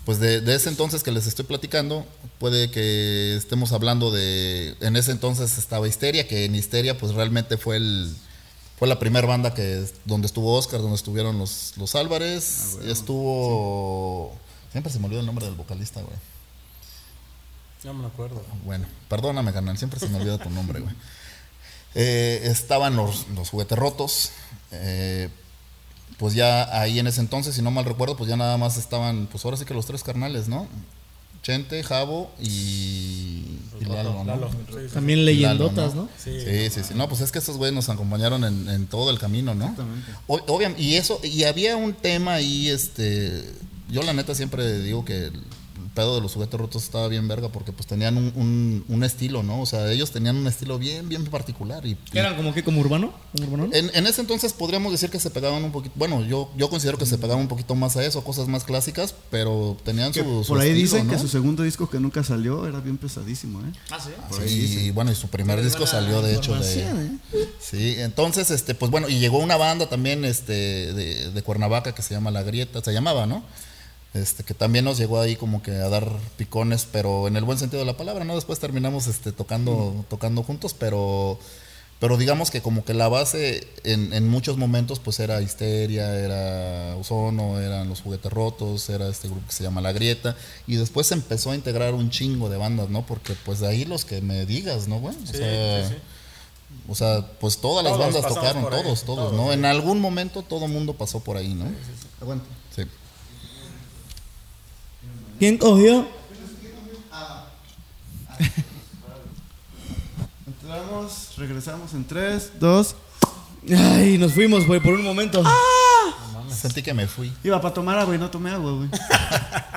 pues de, de ese entonces que les estoy platicando, puede que estemos hablando de. En ese entonces estaba Histeria, que en Histeria, pues realmente fue el. Fue la primera banda que donde estuvo Oscar, donde estuvieron los, los Álvarez. y estuvo. Siempre se me olvida el nombre del vocalista, güey. No me acuerdo. Bueno, perdóname, canal, siempre se me olvida tu nombre, güey. Eh, estaban los, los juguetes rotos. eh, pues ya ahí en ese entonces, si no mal recuerdo, pues ya nada más estaban, pues ahora sí que los tres carnales, ¿no? Chente, Javo y, y Lalo, ¿no? También Lalo, leyendotas, ¿no? Sí, sí, sí. No, pues es que estos güeyes nos acompañaron en, en todo el camino, ¿no? Exactamente. O- obviam- y eso, y había un tema ahí, este, yo la neta siempre digo que pedo de los juguetes rotos estaba bien verga porque pues tenían un, un- un estilo, ¿no? O sea, ellos tenían un estilo bien, bien particular y, y ¿Qué eran como que como urbano? En, en ese entonces podríamos decir que se pegaban un poquito, bueno, yo, yo considero que se pegaban un poquito más a eso, cosas más clásicas, pero tenían su, su por ahí estilo, dicen ¿no? que su segundo disco que nunca salió era bien pesadísimo, ¿eh? Ah, sí. por ahí Sí, y bueno, y su primer disco salió de hecho de... ¿eh? Sí, entonces, este, pues bueno, y llegó una banda también este, de, de Cuernavaca que se llama La Grieta, se llamaba, ¿no? Este, que también nos llegó ahí como que a dar picones, pero en el buen sentido de la palabra, ¿no? Después terminamos este, tocando, tocando juntos, pero, pero digamos que como que la base en, en muchos momentos pues era Histeria, era Ozono, eran Los Juguetes Rotos, era este grupo que se llama La Grieta, y después se empezó a integrar un chingo de bandas, ¿no? Porque pues de ahí los que me digas, ¿no, güey? O Sí, sea, sí, sí. o sea, pues todas las bandas tocaron, ahí, todos, todos, todos, ¿no? sí. En algún momento todo mundo pasó por ahí, ¿no? Aguanta. ¿Quién cogió? (laughs) Entramos, regresamos en 3, 2. Ay, nos fuimos, güey, por un momento. Sentí que me fui. Iba para tomar agua y no tomé agua, güey. (laughs)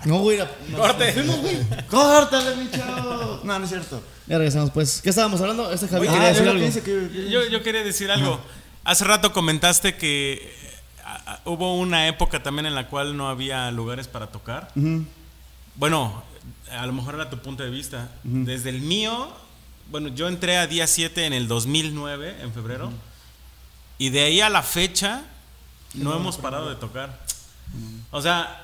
No, güey. Corte. nos fuimos, güey. ¡Córtale, mi chavo! No, no es cierto. Ya regresamos, pues. ¿Qué estábamos hablando? Este Javier Ah, quería decir yo algo. pienso que- que- Yo, yo quería decir algo. Hace rato comentaste que eh, a- a- hubo una época también en la cual no había lugares para tocar. Ujú. Bueno, a lo mejor era tu punto de vista. Desde el mío, bueno, yo entré a día 7 en el 2009, en febrero, y de ahí a la fecha no hemos parado de tocar. O sea,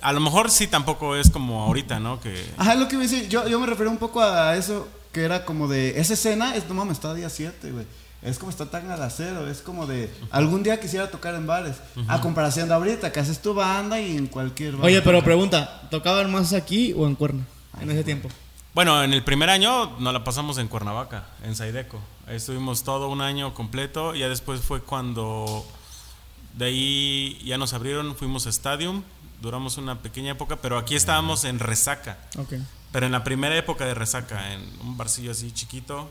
a lo mejor sí tampoco es como ahorita, ¿no? Que Ajá, es lo que me decía. Yo, yo me refería un poco a eso que era como de. Esa escena es, no mames, está día 7, güey. Es como está tan al acero, es como de algún día quisiera tocar en bares. A comparación de ahorita, que haces tu banda y en cualquier bar. Oye, pero pregunta, ¿tocaban más aquí o en Cuerna en ese tiempo? Bueno, en el primer año nos la pasamos en Cuernavaca, en Saideco. Ahí Estuvimos todo un año completo. Ya después fue cuando de ahí ya nos abrieron, fuimos a Stadium. Duramos una pequeña época, pero aquí estábamos en Resaca. Ok. Pero en la primera época de Resaca, en un barcillo así chiquito,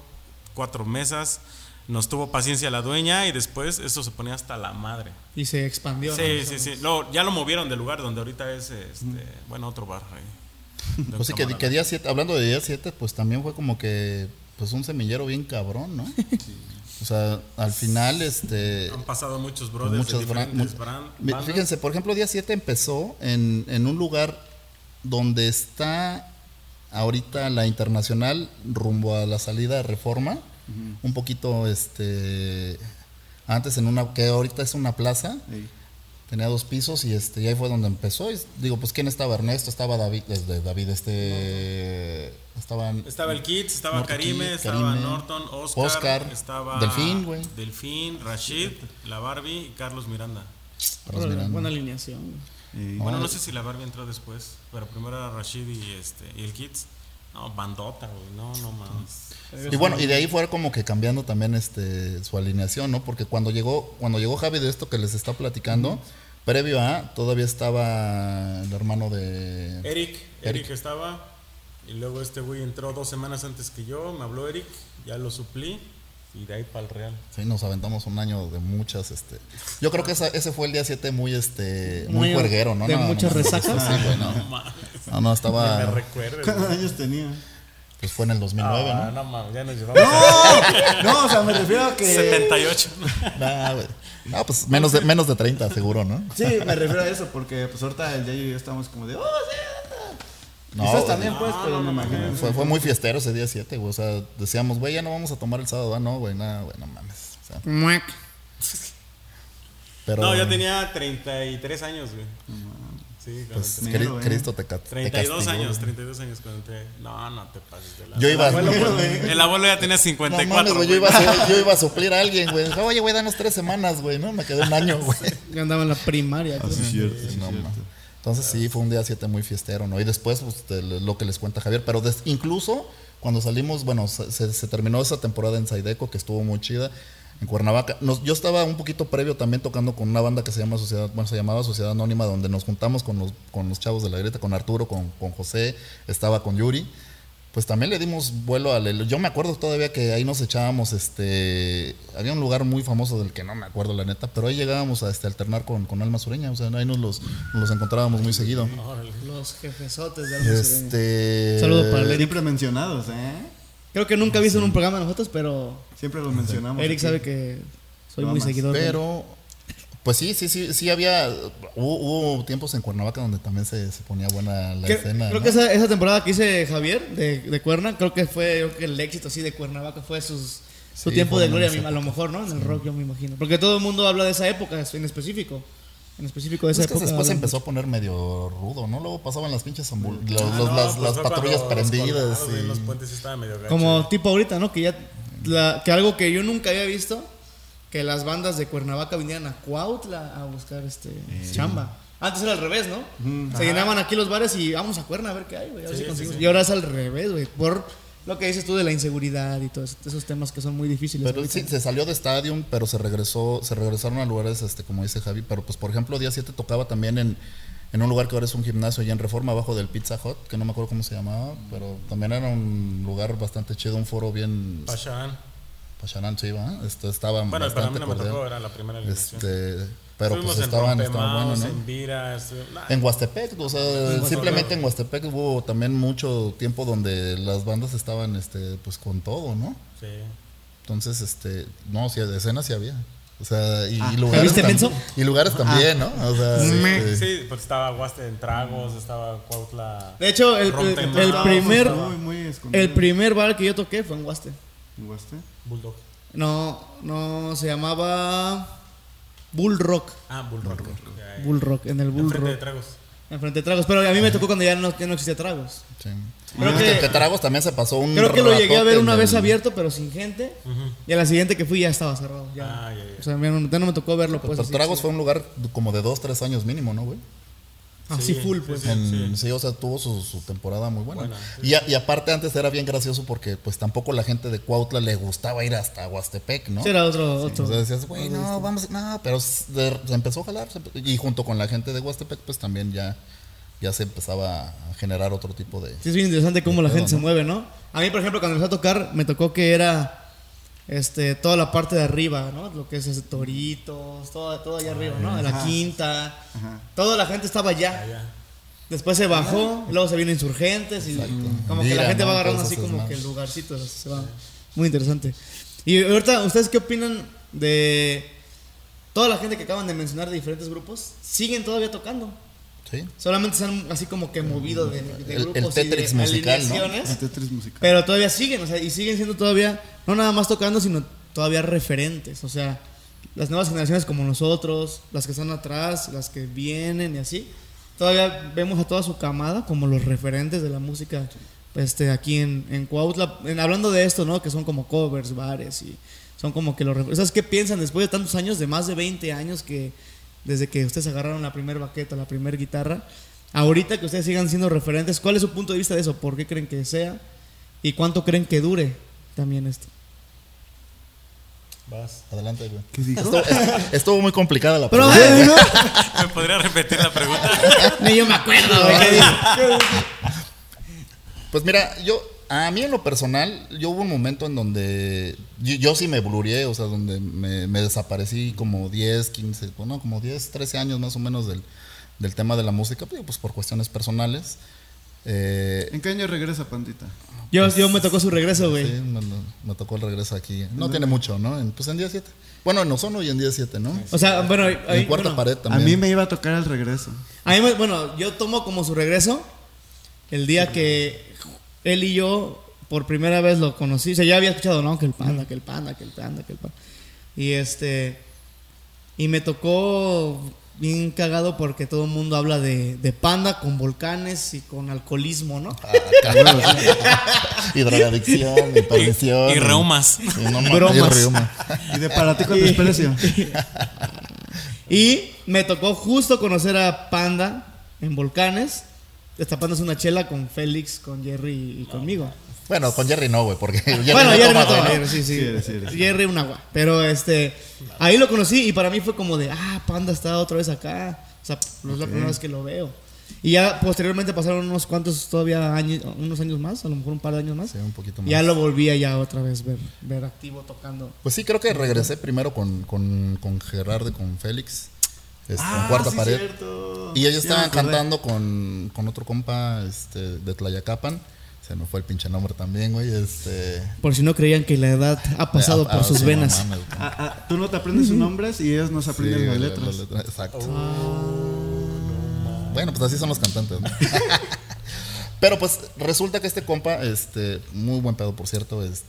cuatro mesas. Nos tuvo paciencia la dueña y después eso se ponía hasta la madre. Y se expandió. Sí, ¿no? sí, sí. Luego, ya lo movieron del lugar donde ahorita es, este, bueno, otro bar ahí. (laughs) Pues sí, que, día 7, hablando de día 7, pues también fue como que pues un semillero bien cabrón, ¿no? (laughs) O sea, al final, este... Han pasado muchos brothers muchos de bran- diferentes mu- bran- Mi- bandas. Fíjense, por ejemplo, día 7 empezó en, en un lugar donde está ahorita la internacional rumbo a la salida de reforma. Un poquito, este... Antes en una, que ahorita es una plaza, tenía dos pisos y este y ahí fue donde empezó. Y digo, pues quién estaba Ernesto, estaba David, desde David, este estaban Estaba el Kids, estaba Norton Karime, Kid, estaba Karime, Norton, Oscar, Oscar, estaba Delfín, güey. Delfín, Rashid, la Barbie y Carlos Miranda. Carlos Miranda. Buena alineación. Bueno, no sé si la Barbie entró después, pero primero era Rashid y este y el Kids. No, bandota, güey, no, no mames. Y bueno, y de ahí fue como que cambiando también este su alineación, ¿no? Porque cuando llegó, cuando llegó Javi de esto que les está platicando, previo a, todavía estaba el hermano de Eric, Eric estaba y luego este güey entró dos semanas antes que yo, me habló Eric, ya lo suplí y de ahí para el Real. Sí, nos aventamos un año de muchas, este. Yo creo que esa- ese fue el día 7 muy, este, muy, Muy- ¿no? de No, no, muchas no, resacas. Sí, güey, no. No. No, no, Me estaba, recuerdo. ¿Cuántos años tenía? pues fue en el 2009, Ah, ¿no? no mames, ya nos llevamos a No, o sea, me refiero a que. 78. Nah, güey. Ah, pues menos de, menos de 30, seguro, ¿no? Sí, me refiero a eso, porque pues ahorita el Yayo y yo estamos como de. ¡Oh, sí! No, güey. también, pues, pero me imagino. Fue, fue muy fiestero ese día 7, güey. O sea, decíamos, güey, ya no vamos a tomar el sábado. Ah, no, güey, nada, güey, no mames. O sea, Muac. pero, No, yo tenía 33 años, güey. Sí, cuando Pues, ¿eh? Cristo te, ca- te 32 castigó, años, güey. 32 años cuando entré. No, no te pases de la. Yo iba, El abuelo ya tenía no 54. mames, güey, yo güey. iba, a, yo iba a suplir a alguien, güey. Dijo, Oye, güey, danos tres semanas, güey, ¿no? Me quedé un año, güey. Yo andaba en la primaria. creo. Sí, no, ma. Entonces sí, fue un día 7 muy fiestero, ¿no? Y después, pues, lo que les cuenta Javier. Pero des- incluso cuando salimos, bueno, se, terminó esa temporada en Saideco, que estuvo muy chida, en Cuernavaca. Yo estaba un poquito previo también tocando con una banda que se llama Sociedad, bueno, se llamaba Sociedad Anónima, donde nos juntamos con los, con los chavos de la grieta, con Arturo, con, con José, estaba con Yuri. Pues también le dimos vuelo al... Yo me acuerdo todavía que ahí nos echábamos, este... Había un lugar muy famoso del que no me acuerdo la neta, pero ahí llegábamos a este, alternar con, con Alma Sureña, o sea, ahí nos los, nos los encontrábamos muy seguido. Los jefesotes de Alma Sureña. Este... Saludo para el Eric. Siempre mencionados, ¿eh? Creo que nunca he visto en un programa de nosotros, pero Siempre los mencionamos. Eric aquí. sabe que soy No muy más. seguidor. de él. Pero... Pues sí, sí, sí, sí había... Hubo, hubo tiempos en Cuernavaca donde también se, se ponía buena la escena. creo ¿no? que esa, esa temporada que hice Javier de, de Cuerna, creo que fue creo que el éxito así de Cuernavaca fue sus, su Sí, tiempo de gloria, a lo mejor, ¿no? En el rock, yo me imagino. Porque todo el mundo habla de esa época en específico. En específico de esa Es que época. después se empezó a poner medio rudo, ¿no? Luego pasaban las pinches ambul- los- Ah, los- no, las, pues las patrullas prendidas. y- los puentes sí estaba medio. Como tipo ahorita, ¿no? Que ya. la- que algo que yo nunca había visto, que las bandas de Cuernavaca vinieran a Cuautla a buscar este chamba. Antes era al revés, ¿no? Se llenaban aquí los bares y vamos a Cuerna a ver qué hay, güey. Sí, si conseguimos". sí, sí. Y ahora es al revés, güey. Por lo que dices tú de la inseguridad y todos esos temas que son muy difíciles. Pero sí, se salió de Stadium, pero se regresó, se regresaron a lugares, este, como dice Javi, pero pues por ejemplo, día 7 tocaba también en, en un lugar que ahora es un gimnasio allá en Reforma, abajo del Pizza Hut, que no me acuerdo cómo se llamaba, pero también era un lugar bastante chido, un foro bien Pachan. Pacharán, sí, ¿va? Este, estaba Bueno, para mí bastante no me tocó, era la primera eliminación. Este, pero Estuvimos pues en estaban, estaban buenos, ¿no? en Vira, estu- nah, En Huastepec, o sea, simplemente en Huastepec hubo también mucho tiempo donde las bandas estaban, este, pues con todo, ¿no? sí. Entonces, este, no, sí, de escenas sí había. O sea, y, y ¿Ya lugares, viste, tam- Menso? y lugares también, ¿no? O sea, este, Sí, pues estaba Huaste en Tragos, estaba Cuautla. De hecho, el, el- Rompemaos. el primer, Muy, muy escondido. el primer bar que yo toqué fue en Huaste. ¿En Huaste? Bulldog. No, no, se llamaba Bull Rock. Ah, Bull Rock. Bull Rock, en el Bull Enfrente de Rock. Tragos. enfrente de Tragos. Pero a mí me tocó cuando ya no, ya no existía Tragos. Sí. Creo que- que Tragos también se pasó un Creo que lo llegué a ver una vez el- abierto, pero sin gente. Y a la siguiente que fui ya estaba cerrado. Ya. Ah, ya, ya. O sea, ya no, ya no me tocó verlo. Pues, Pero así, Tragos sí. fue un lugar como de dos, tres años mínimo, ¿no, güey? Así Sí, full, pues. sí. En- sí, o sea, tuvo su, su temporada muy buena. Buena, y, a- y aparte antes era bien gracioso porque pues tampoco la gente de Cuautla le gustaba ir hasta Huastepec, ¿no? Sí, era otro. otro. Sea, decías, güey, no, vamos, no, pero se empezó a jalar. se y junto con la gente de Huastepec, pues también ya, ya se empezaba a generar otro tipo de... Sí, es bien interesante cómo la pedo, gente se mueve, ¿no? A mí, por ejemplo, cuando empecé a tocar, me tocó que era este, toda la parte de arriba, ¿no? Lo que es ese toritos, todo, todo allá arriba, ¿no? De la Ajá. quinta. Ajá. Toda la gente estaba allá. Ya. Después se bajó, luego se vino insurgentes y Exacto. como que la gente ¿no? va agarrando así como más. que el lugarcito. se va. Muy interesante. Y ahorita, ¿ustedes qué opinan de toda la gente que acaban de mencionar de diferentes grupos? ¿Siguen todavía tocando? Sí. Solamente se han así como que movido de, de El- grupos el y de Tetris musical, ¿no? alineaciones. El Tetris musical. Pero todavía siguen, o sea, y siguen siendo todavía, no nada más tocando, sino todavía referentes. O sea, las nuevas generaciones como nosotros, las que están atrás, las que vienen y así, todavía vemos a toda su camada como los referentes de la música este, aquí en, en Cuautla. En- hablando de esto, ¿no? Que son como covers, bares y son como que los referentes. ¿Sabes qué piensan después de tantos años, de más de 20 años que desde que ustedes agarraron la primera baqueta, la primera guitarra? Ahorita que ustedes sigan siendo referentes, ¿cuál es su punto de vista de eso? ¿Por qué creen que sea? ¿Y cuánto creen que dure también esto? Vas. Adelante, güey. ¿Qué dijo? Estuvo, est- (laughs) estuvo muy complicada la Pero, pregunta. (laughs) ¿Me podría repetir la pregunta? (laughs) ni yo me acuerdo, güey. Pues mira, yo, a mí en lo personal, yo hubo un momento en donde yo, yo sí me blurrié, o sea, donde me, me desaparecí como 10, 15, bueno, como 10, 13 años más o menos del, del tema de la música, pues, pues por cuestiones personales. Eh, ¿En qué año regresa Pandita? Yo, yo me tocó su regreso, güey. sí, me, tocó el regreso aquí. No tiene mucho, ¿no? En- pues en día 7. Bueno, en Ozono y en día 7, ¿no? O sea, bueno, en ahí- cuarta bueno, pared A también. mí me iba a tocar el regreso. a mí me- bueno, yo tomo como su regreso el día que él y yo por primera vez lo conocí. O sea, ya había escuchado, ¿no? Que el panda, que el panda, que el panda, que el panda. Y este. Y me tocó bien cagado porque todo el mundo habla de, de panda con volcanes y con alcoholismo, ¿no? Ah, cabrón. y drogadicción, y perdición. Y reumas. y no Bromas. y reuma. Y de para ti con desprecio. Y me tocó justo conocer a Panda en Volcanes, destapándose una chela con Félix, con Jerry y conmigo. Bueno, con Jerry no, güey, porque (laughs) Jerry bueno, no Jerry no toma, toma, ¿no? Jerry, sí, sí. Sí, eres, sí, eres. Jerry un agua. Pero este, ahí lo conocí y para mí fue como de, ah, Panda está otra vez acá. O sea, no es la primera vez que lo veo. Y ya posteriormente pasaron unos cuantos todavía años, unos años más, a lo mejor un par de años más. Sí, un poquito más. Ya lo volví a ya otra vez ver, ver activo tocando. Pues sí, creo que regresé primero con, con, con Gerardo y con Félix. Este, en cuarta Ah, sí, pared. cierto. Y ellos estaban cantando con, con otro compa este, de Tlayacapan. Se me fue el pinche nombre también, güey. Este, Por si no creían que la edad ha pasado ah, por sus sí, no venas. mames. Ah, ah, tú no te aprendes sus nombres y ellos no se aprenden Sí, las la- letras. la letra, Exacto. Bueno, pues así son los cantantes, ¿no? (laughs) Pero pues resulta que este compa, este, muy buen pedo, por cierto, es,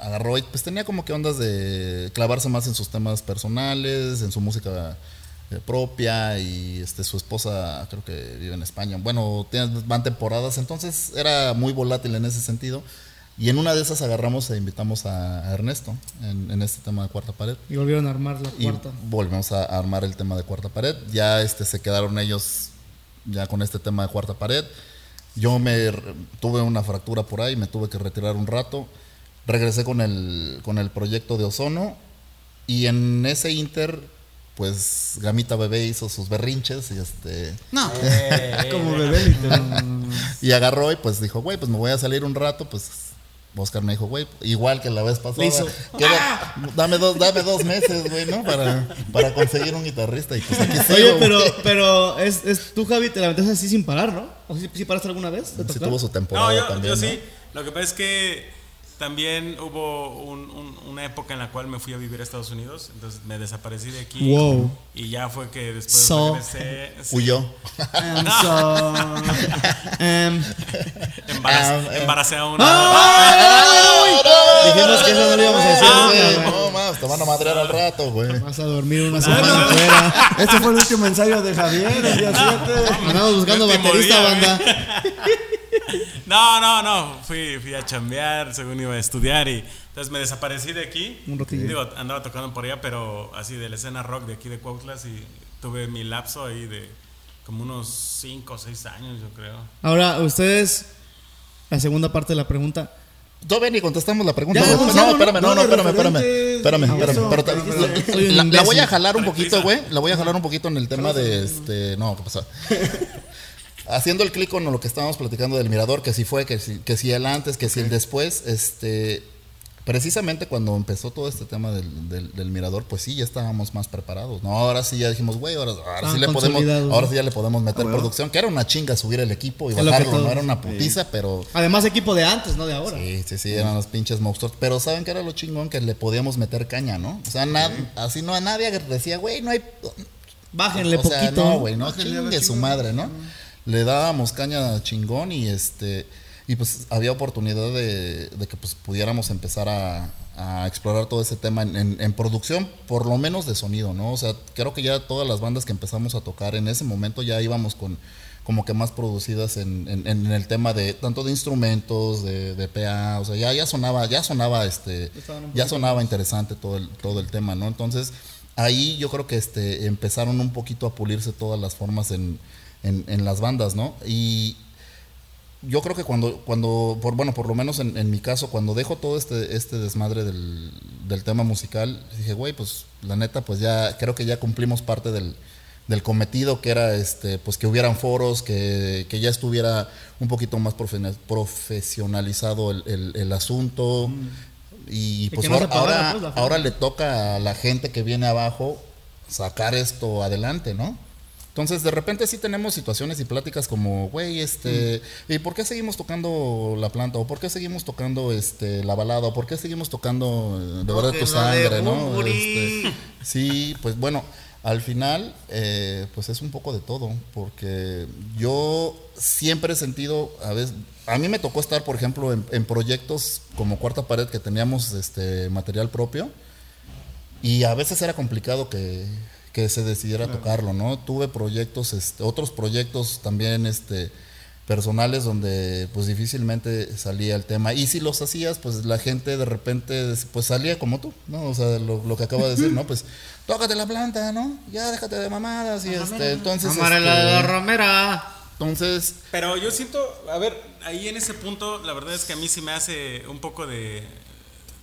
agarró y pues tenía como que ondas de clavarse más en sus temas personales, en su música propia y este su esposa creo que vive en España. Bueno, van temporadas, entonces era muy volátil en ese sentido. Y en una de esas agarramos e invitamos a, Ernesto en, en este tema de cuarta pared Y volvieron a armar la y cuarta. volvemos a armar el tema de cuarta pared. Ya este se quedaron ellos ya con este tema de cuarta pared. Yo me tuve una fractura por ahí, me tuve que retirar un rato. Regresé con el con el proyecto de Ozono y en ese inter pues Gamita Bebé hizo sus berrinches y este No. (laughs) (laughs) Como bebé literal. y agarró y pues dijo, "Güey, pues me voy a salir un rato", pues Oscar me dijo, güey, igual que la vez pasada, hizo, queda- dame, dos, dame dos meses, güey, ¿no? Para, para conseguir un guitarrista. Y pues aquí sigo, Oye, pero, pero es, es, tú, Javi, te levantaste así sin parar, ¿no? ¿O sí paraste alguna vez? Sí tuvo su temporada No, yo, también, yo ¿no? sí. Lo que pasa es que también hubo un- un- una época en la cual me fui a vivir a Estados Unidos, entonces me desaparecí de aquí. Wow. Y ya fue que después So- regresé. sí, Huyó. I'm so- embaraz- Ah, eh. embaracé a una. ¡Ay! Dijimos que eso no lo íbamos a decir. Ah. No, más, te van a madrear al rato, güey. Vas a dormir una semana afuera. Este fue el último ensayo de Javier, el día 7. Andamos buscando baterista, día, banda. No, no, no. Fui, fui a chambear según iba a estudiar y entonces me desaparecí de aquí. Un ratillo. Digo, andaba tocando por allá, pero así de la escena rock de aquí de Cuautlas y tuve mi lapso ahí de como unos 5 o 6 años, yo creo. Ahora, ustedes, la segunda parte de la pregunta. Todavía ni contestamos la pregunta. Ya, vamos, no, vamos, espérame, no, no, no, espérame, espérame. Espérame, espérame. Pero la, la voy a jalar un poquito, güey. La voy a jalar un poquito en el tema de este. No, ¿qué pasó? Haciendo el clic con lo que estábamos platicando del mirador, que si fue, que si, que si el antes, que si el después, este. Precisamente cuando empezó todo este tema del, del- del mirador, pues sí, ya estábamos más preparados. No, ahora sí ya dijimos, güey, ahora, sí le podemos, ahora sí ya le podemos meter Ah, bueno. producción, que era una chinga subir el equipo y Es que bajarlo, no era una putiza, pero Además, equipo de antes, no de ahora. Sí, sí, sí, eran los pinches monstruos. Pero ¿saben qué era lo chingón? Que le podíamos meter caña, ¿no? O sea, na- así no a nadie decía, güey, no hay... Bájenle o sea, poquito. no, güey, no chingue su madre, ¿no? Le dábamos caña chingón y este... Y pues había oportunidad de, de que pues pudiéramos empezar a, a explorar todo ese tema en, en- en producción, por lo menos de sonido, ¿no? O sea, creo que ya todas las bandas que empezamos a tocar en ese momento ya íbamos con como que más producidas en, el tema de tanto de instrumentos, de, de PA, o sea, ya, ya sonaba, ya sonaba este, ya sonaba interesante todo el, todo el tema, ¿no? Entonces, ahí yo creo que este empezaron un poquito a pulirse todas las formas en, en, en las bandas, ¿no? Y yo creo que cuando, cuando por, bueno, por lo menos en, en mi caso, cuando dejo todo este, este desmadre del, del tema musical, dije, güey, pues la neta, pues ya creo que ya cumplimos parte del, del cometido que era este pues que hubieran foros que, que ya estuviera un poquito más profesionalizado el, el- el asunto y que pues no ahora, ahora le toca a la gente que viene abajo sacar esto adelante, ¿no? Entonces, de repente sí tenemos situaciones y pláticas como, güey, este, ¿y por qué seguimos tocando la planta? ¿O por qué seguimos tocando este la balada? ¿O por qué seguimos tocando eh, de verdad tu sangre, no? Este, sí, pues bueno, al final, eh, pues es un poco de todo, porque yo siempre he sentido, a veces, a mí me tocó estar, por ejemplo, en, en proyectos como Cuarta Pared que teníamos este material propio, y a veces era complicado que, que se decidiera tocarlo, ¿no? Tuve proyectos, este, otros proyectos también este, personales donde pues difícilmente salía el tema. Y si los hacías, pues la gente de repente pues salía como tú, ¿no? O sea, lo, lo que acabo de decir, ¿no? Pues tócate la planta, ¿no? Ya déjate de mamadas y este, entonces... Amarela de la este, Romera. entonces, Pero yo siento, a ver, ahí en ese punto, la verdad es que a mí sí me hace un poco de,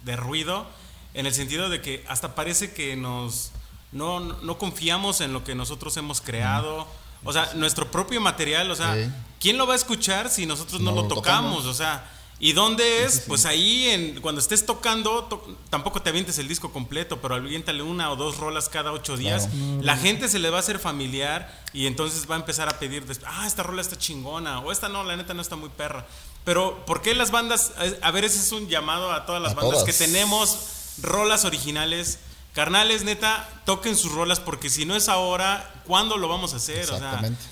de ruido, en el sentido de que hasta parece que nos no, no confiamos en lo que nosotros hemos creado. O sea, nuestro propio material, o sea, Sí. ¿quién lo va a escuchar si nosotros no, No lo tocamos? tocamos. O sea, ¿y dónde es? Pues ahí, en, cuando estés tocando, to- tampoco te avientes el disco completo, pero aviéntale una o dos rolas cada ocho días. La gente se le va a hacer familiar y entonces va a empezar a pedir, ah, esta rola está chingona, o esta no, la neta no está muy perra. Pero, ¿por qué las bandas? A ver, ese es un llamado a todas las A bandas que todas. tenemos rolas originales. Carnales, neta, toquen sus rolas porque si no es ahora, ¿cuándo lo vamos a hacer? O sea,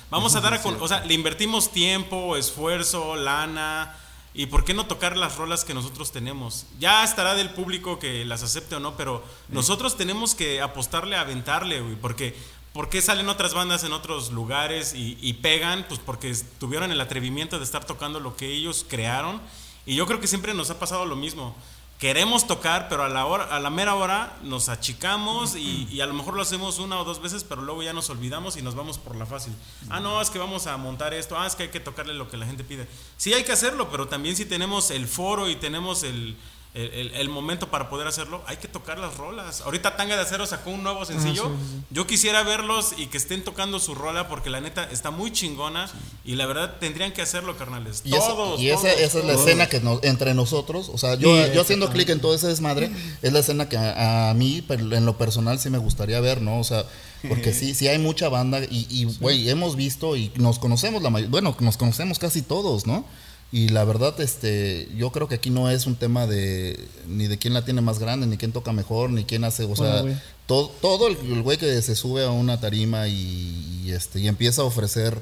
vamos a dar a con- o sea, le invertimos tiempo, esfuerzo, lana y por qué no tocar las rolas que nosotros tenemos. Ya estará del público que las acepte o no, pero nosotros tenemos que apostarle a aventarle, güey, porque ¿por qué salen otras bandas en otros lugares y, y pegan? Pues porque tuvieron el atrevimiento de estar tocando lo que ellos crearon y yo creo que siempre nos ha pasado lo mismo queremos tocar, pero a la hora, a la mera hora nos achicamos y, y a lo mejor lo hacemos una o dos veces, pero luego ya nos olvidamos y nos vamos por la fácil. Ah, no, es que vamos a montar esto, ah, es que hay que tocarle lo que la gente pide. Sí hay que hacerlo, pero también si tenemos el foro y tenemos el, el, el- el momento para poder hacerlo, hay que tocar las rolas. Ahorita Tanga de Acero sacó un nuevo sencillo. Yo quisiera verlos y que estén tocando su rola porque la neta está muy chingona y la verdad tendrían que hacerlo, carnales. Y, esa- todos, y esa, todos, esa es la escena que nos- entre nosotros, o sea, yo, Sí, yo haciendo clic en todo ese desmadre, es la escena que a, a mí, en lo personal, sí me gustaría ver, ¿no? O sea, porque sí, sí hay mucha banda y, y, güey, hemos visto y nos conocemos la mayoría, bueno, nos conocemos casi todos, ¿no? Y la verdad, este, yo creo que aquí no es un tema de ni de quién la tiene más grande, ni quién toca mejor, ni quién hace, o sea, Bueno, todo, todo el el güey que se sube a una tarima y, y, este, y empieza a ofrecer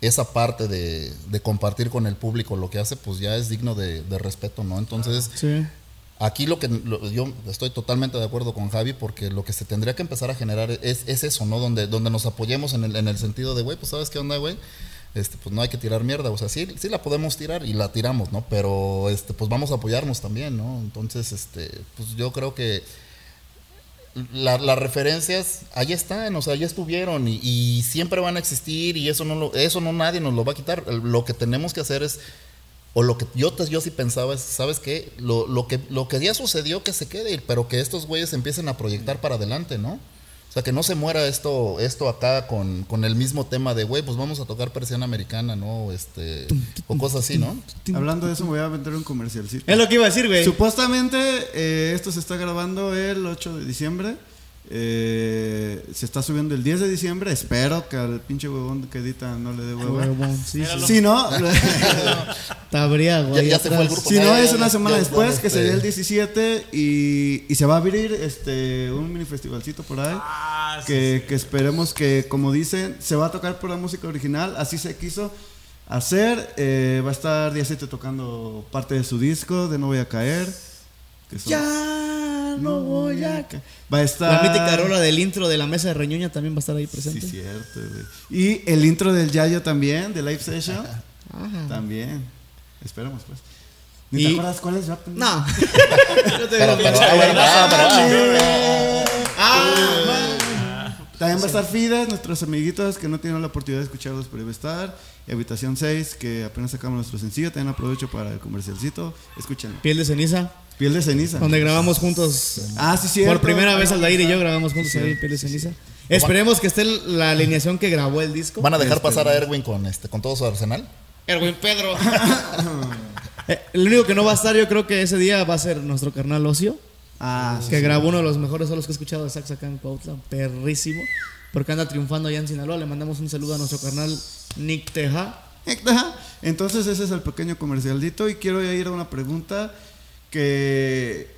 esa parte de, de compartir con el público lo que hace, pues ya es digno de, de respeto, ¿no? Entonces, Sí. Aquí lo que lo- yo estoy totalmente de acuerdo con Javi porque lo que se tendría que empezar a generar es, es eso, ¿no? Donde, donde nos apoyemos en el, en el sentido de, güey, pues sabes qué onda, güey. Este, pues no hay que tirar mierda, o sea, sí, sí la podemos tirar y la tiramos, ¿no? Pero este, pues vamos a apoyarnos también, ¿no? Entonces, este, pues yo creo que la- las referencias ahí están, o sea, ya estuvieron y, siempre van a existir y eso no lo, eso no nadie nos lo va a quitar. Lo que tenemos que hacer es, o lo que yo, yo sí pensaba es, ¿sabes qué? Lo, lo que, lo que ya sucedió que se quede, pero que estos güeyes empiecen a proyectar para adelante, ¿no? O sea, que no se muera esto, esto acá con, con el mismo tema de, güey, pues vamos a tocar persiana americana, ¿no? Este, o cosas así, ¿no? Hablando de eso, me voy a vender un comercialcito. Es lo que iba a decir, güey. Supuestamente eh, esto se está grabando el 8 de diciembre. Eh, se está subiendo el 10 de diciembre. Espero que al pinche huevón que edita no le dé huevo. Huevón, sí, sí. Si no, (laughs) Tabría, Ya, güey. ya se fue el grupo. si no Ya, es ya, una ya, semana ya, después, ya, que este, sería el 17 y, y se va a abrir este un mini festivalcito por ahí. Ah, sí, que, que esperemos que, como dicen, se va a tocar por la música original, así se quiso hacer. Eh, va a estar Día 7 tocando parte de su disco, de No Voy a Caer. Que son- Ya no voy a. Va a estar. La mítica rola del intro de la mesa de Reñuña también va a estar ahí Sí, presente. cierto, güey. Y el intro del Yayo también, de Live Session. Ajá. También. Esperemos, pues. ¿Ni Y- te acuerdas cuál es? No. (laughs) Yo te Pero, pero, También va a estar Fides, nuestros amiguitos que no tienen la oportunidad de escucharlos, pero iba a estar. Y Habitación 6, que apenas sacamos nuestro sencillo. También aprovecho para el comercialcito. Escúchenlo. Piel de ceniza. Piel de ceniza. Donde grabamos juntos. Ah, sí, cierto. Por primera vez Aldair y yo grabamos juntos Sí, ahí. Piel de ceniza. Esperemos que esté la alineación que grabó el disco. ¿Van a dejar Este, pasar a Erwin con, este, con todo su arsenal? Erwin Pedro. (laughs) (laughs) Eh, el único que no va a estar, yo creo que ese día va a ser nuestro carnal Ocio, Ah, sí. que sí. grabó uno de los mejores solos que he escuchado de sax acá en Cuautla, perrísimo, porque anda triunfando allá en Sinaloa. Le mandamos un saludo a nuestro carnal Nick Teja. Entonces ese es el pequeño comercialito y quiero ir a una pregunta que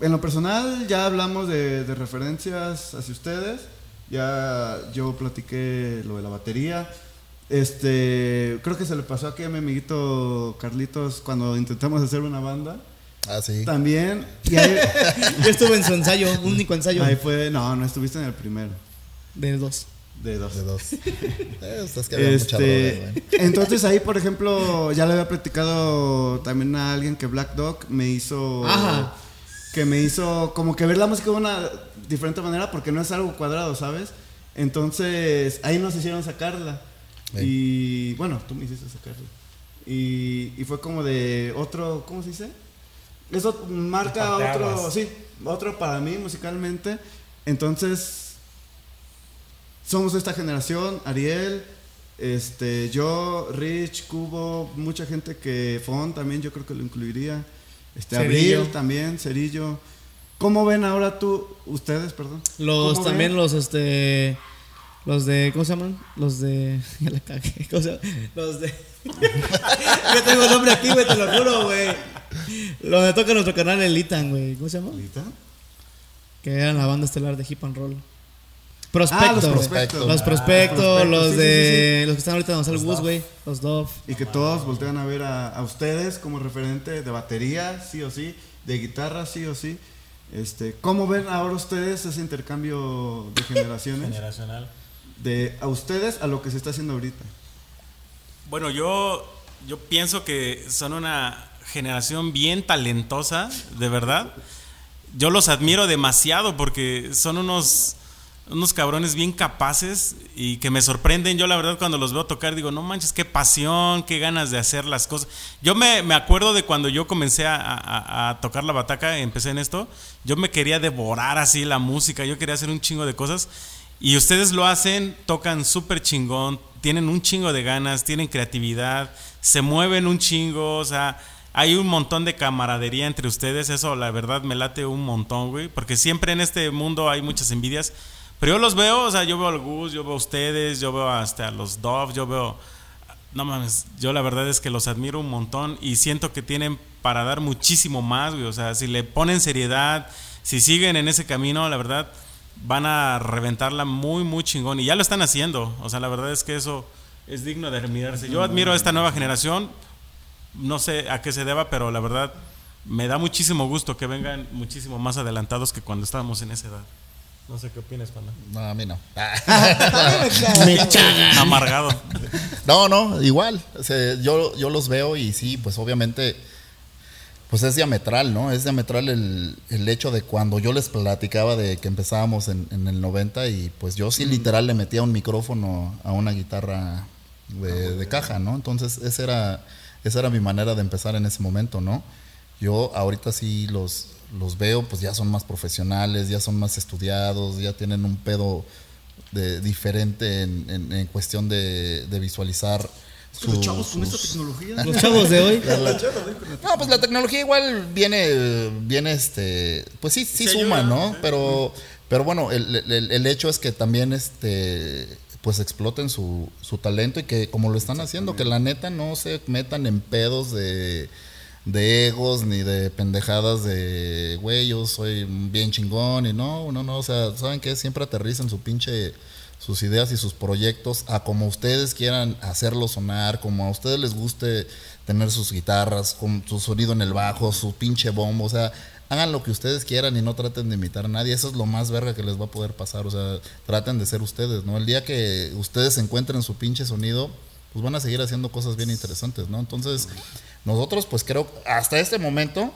en lo personal ya hablamos de, de referencias hacia ustedes, ya yo platiqué lo de la batería, este creo que se le pasó aquí a mi amiguito Carlitos cuando intentamos hacer una banda, Ah, sí. también, y ahí, (laughs) Yo estuve en su ensayo, único ensayo. Ahí fue, no, no estuviste en el primero, de dos. De dos. De dos. (laughs) Eh, es que había mucha droga, Este, entonces ahí, por ejemplo, ya le había platicado también a alguien que Black Dog me hizo, Ajá. que me hizo como que ver la música de una diferente manera porque no es algo cuadrado, ¿sabes? Entonces ahí nos hicieron sacarla y bueno, tú me hiciste sacarla y, y fue como de otro, ¿cómo se dice? Eso marca otro, sí, otro para mí musicalmente. Entonces somos esta generación, Ariel, este, yo, Rich, Cubo, mucha gente que Fon también yo creo que lo incluiría. Este, Cerillo. Abril también, Cerillo. ¿Cómo ven ahora tú, ustedes, perdón? Los ¿Cómo también ven? los este los de ¿cómo se llaman? Los de (laughs) ya la cagué. ¿Cómo se llama? Los de (laughs) Yo tengo el nombre aquí, güey, te lo juro, güey. Lo de toca nuestro canal el Itan, güey. ¿Cómo se llama? ¿Ahorita? Que eran la banda estelar de Hip and Roll. Prospecto. Ah, los Prospectos. prospectos. Los Ah, prospectos, prospectos, los sí, sí, de sí, los que están ahorita en Gonzalo Woods, güey, los Dove. Y que todos voltean a ver a, a ustedes como referente de batería, sí o sí, de guitarra, sí o sí. Este, ¿Cómo ven ahora ustedes ese intercambio de generaciones? Generacional. de a ustedes a lo que se está haciendo ahorita. Bueno, yo, yo pienso que son una generación bien talentosa, de verdad. Yo los admiro demasiado porque son unos, unos cabrones bien capaces y que me sorprenden. Yo la verdad cuando los veo tocar digo, no manches, qué pasión, qué ganas de hacer las cosas. Yo me, me acuerdo de cuando yo comencé a, a- a tocar la bataca, empecé en esto, yo me quería devorar así la música, yo quería hacer un chingo de cosas. Y ustedes lo hacen, tocan súper chingón, tienen un chingo de ganas, tienen creatividad, se mueven un chingo, o sea, hay un montón de camaradería entre ustedes, eso la verdad me late un montón, güey, porque siempre en este mundo hay muchas envidias, pero yo los veo, o sea, yo veo al Gus, yo veo a ustedes, yo veo hasta a los Dove, yo veo, no mames, yo la verdad es que los admiro un montón y siento que tienen para dar muchísimo más, güey, o sea, si le ponen seriedad, si siguen en ese camino, la verdad van a reventarla muy, muy chingón. Y ya lo están haciendo. O sea, la verdad es que eso es digno de admirarse. Yo admiro a esta nueva generación. No sé a qué se deba, pero la verdad me da muchísimo gusto que vengan muchísimo más adelantados que cuando estábamos en esa edad. No sé qué opinas, Panda. No, a mí no. (laughs) Me caga. (laughs) Amargado. No, no, igual. O sea, yo, yo los veo y sí, pues obviamente, pues es diametral, ¿no? Es diametral el, el hecho de cuando yo les platicaba de que empezábamos en, en el 90 y pues yo sí literal le metía un micrófono a una guitarra de, de caja, ¿no? Entonces esa era, esa era mi manera de empezar en ese momento, ¿no? Yo ahorita sí los, los veo, pues ya son más profesionales, ya son más estudiados, ya tienen un pedo de, diferente en, en- en cuestión de, de visualizar. Los su- chavos con esta tecnología. Los chavos de hoy. (laughs) no, pues la tecnología igual viene, viene este, pues sí, sí suma, ayuda, ¿no? sí. Pero, pero bueno, el, el- el hecho es que también, este, pues exploten su, su talento y que como lo están haciendo, que la neta no se metan en pedos de, de egos ni de pendejadas de, güey, yo soy bien chingón y no, no, no, o sea, ¿saben qué? Siempre aterrizan su pinche sus ideas y sus proyectos a como ustedes quieran hacerlo sonar, como a ustedes les guste tener sus guitarras, con su sonido en el bajo, su pinche bombo, o sea, hagan lo que ustedes quieran y no traten de imitar a nadie, eso es lo más verga que les va a poder pasar, o sea, traten de ser ustedes, ¿no? El día que ustedes encuentren su pinche sonido, pues van a seguir haciendo cosas bien interesantes, ¿no? Entonces, nosotros pues creo, hasta este momento,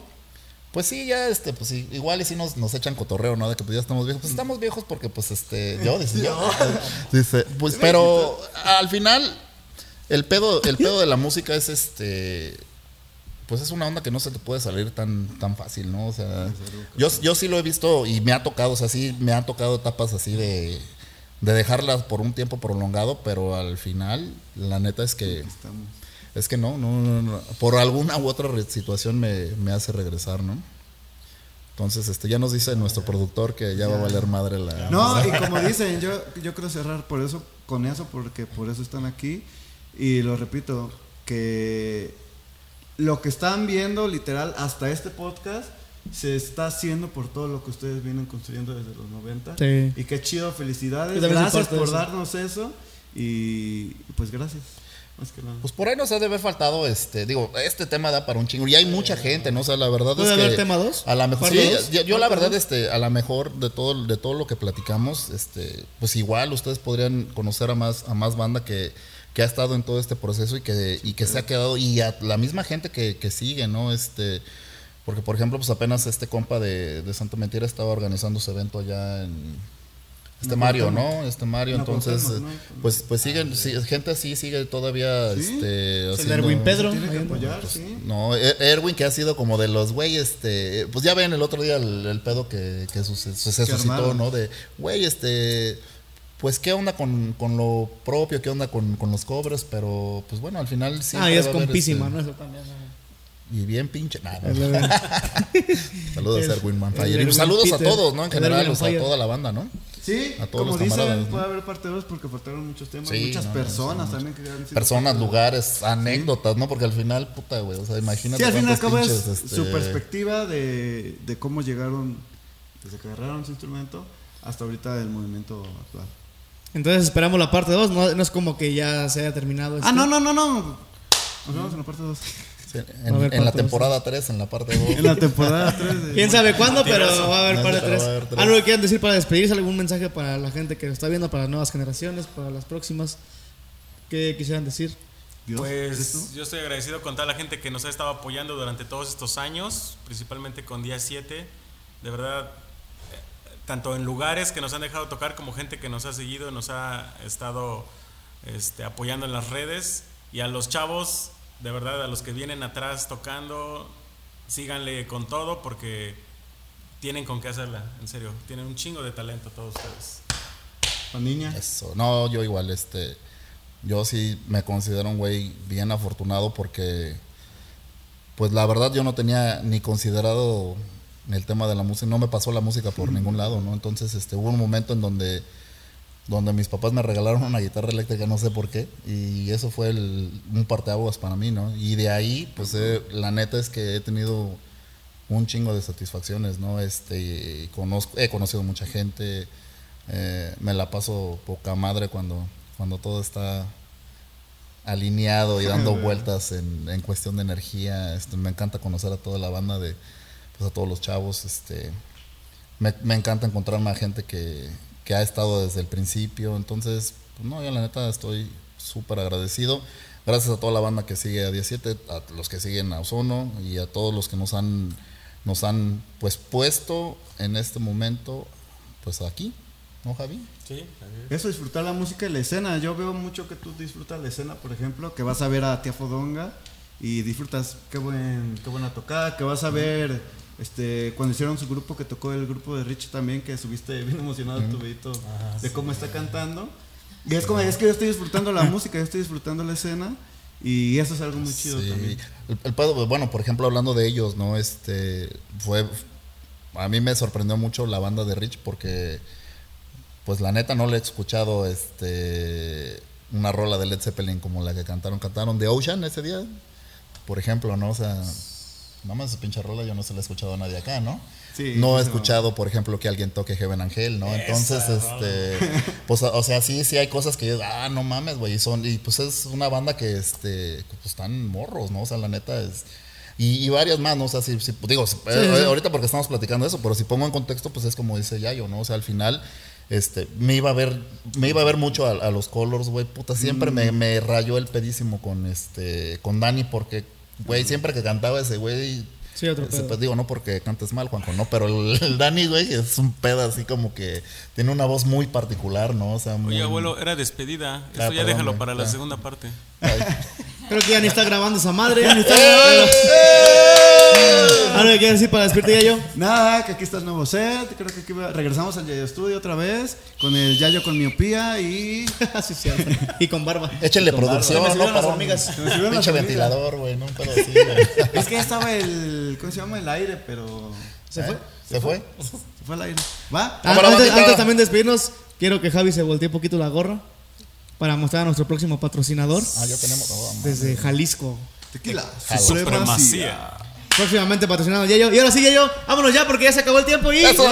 pues sí, ya, este, pues igual y sí nos, nos echan cotorreo, ¿no? De que pues ya estamos viejos. Pues estamos viejos porque, pues, este, yo, dice, yo. (laughs) (laughs) Dice, pues, pero al final, el pedo, el pedo de la música es este, pues es una onda que no se te puede salir tan, tan fácil, ¿no? O sea, yo, yo sí lo he visto y me ha tocado, o sea, sí me han tocado etapas así de, de dejarlas por un tiempo prolongado, pero al final, la neta es que... Estamos. Es que no, no, no, no. por alguna u otra situación me, me hace regresar, ¿no? Entonces, este, ya nos dice nuestro productor que ya va a valer madre la... No, y como dicen, yo, yo quiero cerrar por eso, con eso, porque por eso están aquí. Y lo repito, que lo que están viendo, literal, hasta este podcast, se está haciendo por todo lo que ustedes vienen construyendo desde los 90. Sí. Y qué chido, felicidades. Gracias por eso. darnos eso. Y pues gracias. Más que nada. Pues por ahí nos ha de haber faltado, este, digo, este tema da para un chingo. Y hay mucha gente, ¿no? O sea, la verdad ¿Puede es que... haber tema dos? A la mejor, ¿Parte sí, dos? yo, yo la ¿Parte verdad, dos? este, a la mejor de todo, de todo lo que platicamos, este, pues igual ustedes podrían conocer a más, a más banda que, que ha estado en todo este proceso y que, y que se ha quedado, y a la misma gente que, que sigue, ¿no? Este, porque por ejemplo, pues apenas este compa de, de Santa Mentira estaba organizando su evento allá en este No, Mario. ¿no? Este Mario, No, entonces, eh, ¿no? pues, pues siguen, sí, gente así sigue todavía, Sí. este, El haciendo- Erwin Pedro. Tiene que apoyar, sí. no, Er- Erwin que ha sido como de los güey, este, pues ya ven el otro día el, el pedo que, que suce- se, suscitó. ¿no? De, güey, este, pues qué onda con, con lo propio, qué onda con, con los cobres, pero pues bueno, al final sí. Ah, y es compísima, ¿no? Eso también. ¿no? Y bien pinche. Nada, (laughs) saludos a Erwin Manfire. Y saludos a todos, ¿no? En general, o sea, a toda la banda, ¿no? Sí, A todos como los dicen, puede haber parte 2 porque faltaron muchos temas. Sí, muchas no, personas no, también que han sido Personas, lugares, anécdotas, ¿no? Porque al final, puta, güey, o sea, imagínate. Sí, al fin y al cuántos cabo es pinches, este, su perspectiva de, de cómo llegaron, desde que agarraron su instrumento hasta ahorita el movimiento actual. Entonces esperamos la parte 2. No, no es como que ya se haya terminado. Ah, esto. no, no, no, no. Nos vemos en la parte 2. Sí, en, haber en la temporada 3, en la parte 2. En la temporada 3 de... Quién sabe cuándo, pero va a haber parte pero va a 3. haber tres. ¿Algo que quieran decir para despedirse? ¿Algún mensaje para la gente que lo está viendo, para las nuevas generaciones, para las próximas? ¿Qué quisieran decir? Dios. Pues yo estoy agradecido con toda la gente que nos ha estado apoyando durante todos estos años, principalmente con Día 7. De verdad, eh, tanto en lugares que nos han dejado tocar como gente que nos ha seguido, nos ha estado este, apoyando en las redes. Y a los chavos, de verdad, a los que vienen atrás tocando, síganle con todo porque tienen con qué hacerla, en serio. Tienen un chingo de talento todos ustedes. Pandilla. Eso, no, yo igual, este, yo sí me considero un güey bien afortunado porque, pues la verdad yo no tenía ni considerado el tema de la música, no me pasó la música por ningún lado, ¿no? Entonces, este, hubo un momento en donde, donde mis papás me regalaron una guitarra eléctrica, no sé por qué, y eso fue el, un parteaguas para mí, ¿no? Y de ahí, pues eh, la neta es que he tenido un chingo de satisfacciones, ¿no? Este, conozco, he conocido mucha gente, eh, me la paso poca madre cuando, cuando todo está alineado y dando vueltas en, en cuestión de energía. Este, me encanta conocer a toda la banda de, pues a todos los chavos. Este, me, me encanta encontrarme a gente que, que ha estado desde el principio. Entonces, pues no, yo la neta estoy súper agradecido. Gracias a toda la banda que sigue a 17, a los que siguen a Ozono y a todos los que nos han, nos han pues puesto en este momento, pues aquí, ¿no, Javi? Sí, Eso, disfrutar la música y la escena. Yo veo mucho que tú disfrutas la escena, por ejemplo, que vas a ver a Tía Fodonga y disfrutas qué, buen, qué buena tocada, que vas a ver este, cuando hicieron su grupo, que tocó el grupo de Rich también, que subiste bien emocionado tu videito de cómo está cantando. Y es como, es que yo estoy disfrutando la (laughs) música, yo estoy disfrutando la escena y eso es algo muy chido Sí. también. El, el bueno, por ejemplo, hablando de ellos, ¿no? Este, fue, a mí me sorprendió mucho la banda de Rich porque, pues la neta no le he escuchado, este, una rola de Led Zeppelin como la que cantaron, cantaron The Ocean ese día, por ejemplo, ¿no? O sea, nada más esa pinche rola yo no se la he escuchado a nadie acá, ¿no? Sí, no he escuchado, por ejemplo, que alguien toque Heaven Angel, ¿no? Entonces, este, pues, o sea, sí, sí hay cosas que yo, ah, no mames, güey, y son, y pues es una banda que, este, pues están morros, ¿no? O sea, la neta es, y, y varias más, ¿no? O sea, si, si- digo, si- eh, ahorita porque estamos platicando eso, pero si pongo en contexto, pues es como dice Yayo, ¿no? O sea, al final, este, me iba a ver, me iba a ver mucho a, a los Colors, güey, puta, siempre me, me rayó el pedísimo con, este, con Dani, porque, güey, siempre que cantaba ese güey, Sí, otro ese, pedo. pues, digo, no porque cantes mal, Juanjo, no, pero el, el Dani, güey, es un pedo así como que tiene una voz muy particular, ¿no? O sea, muy... Oye, abuelo, era despedida. Esto Ah, ya perdón, déjalo güey, para la segunda parte. Ay. Creo que ya ni está grabando esa madre. Ya ni está Ahora, ¿qué quieres decir para despedirte ya yo? Nada, que aquí está el nuevo set. Creo que aquí va- regresamos al Yayo Studio otra vez. Con el Yayo con miopía y. (laughs) sí, cierto. Y con barba. Échenle producción, Se me ¿no? las hormigas. Se me Pinche ventilador, güey, no un pedo así, güey. Es que ya estaba el. ¿Cómo se llama? El aire, pero. ¿Se fue? ¿Se fue? Se fue al aire. ¿Va? Ah, antes, antes también de despedirnos, quiero que Javi se voltee un poquito la gorra para mostrar a nuestro próximo patrocinador Ah, ya tenemos. oh, desde Jalisco. Tequila. Supremacía. Próximamente patrocinado Yayo. Y ahora sí, Yayo, vámonos ya porque ya se acabó el tiempo y. ¡Eso!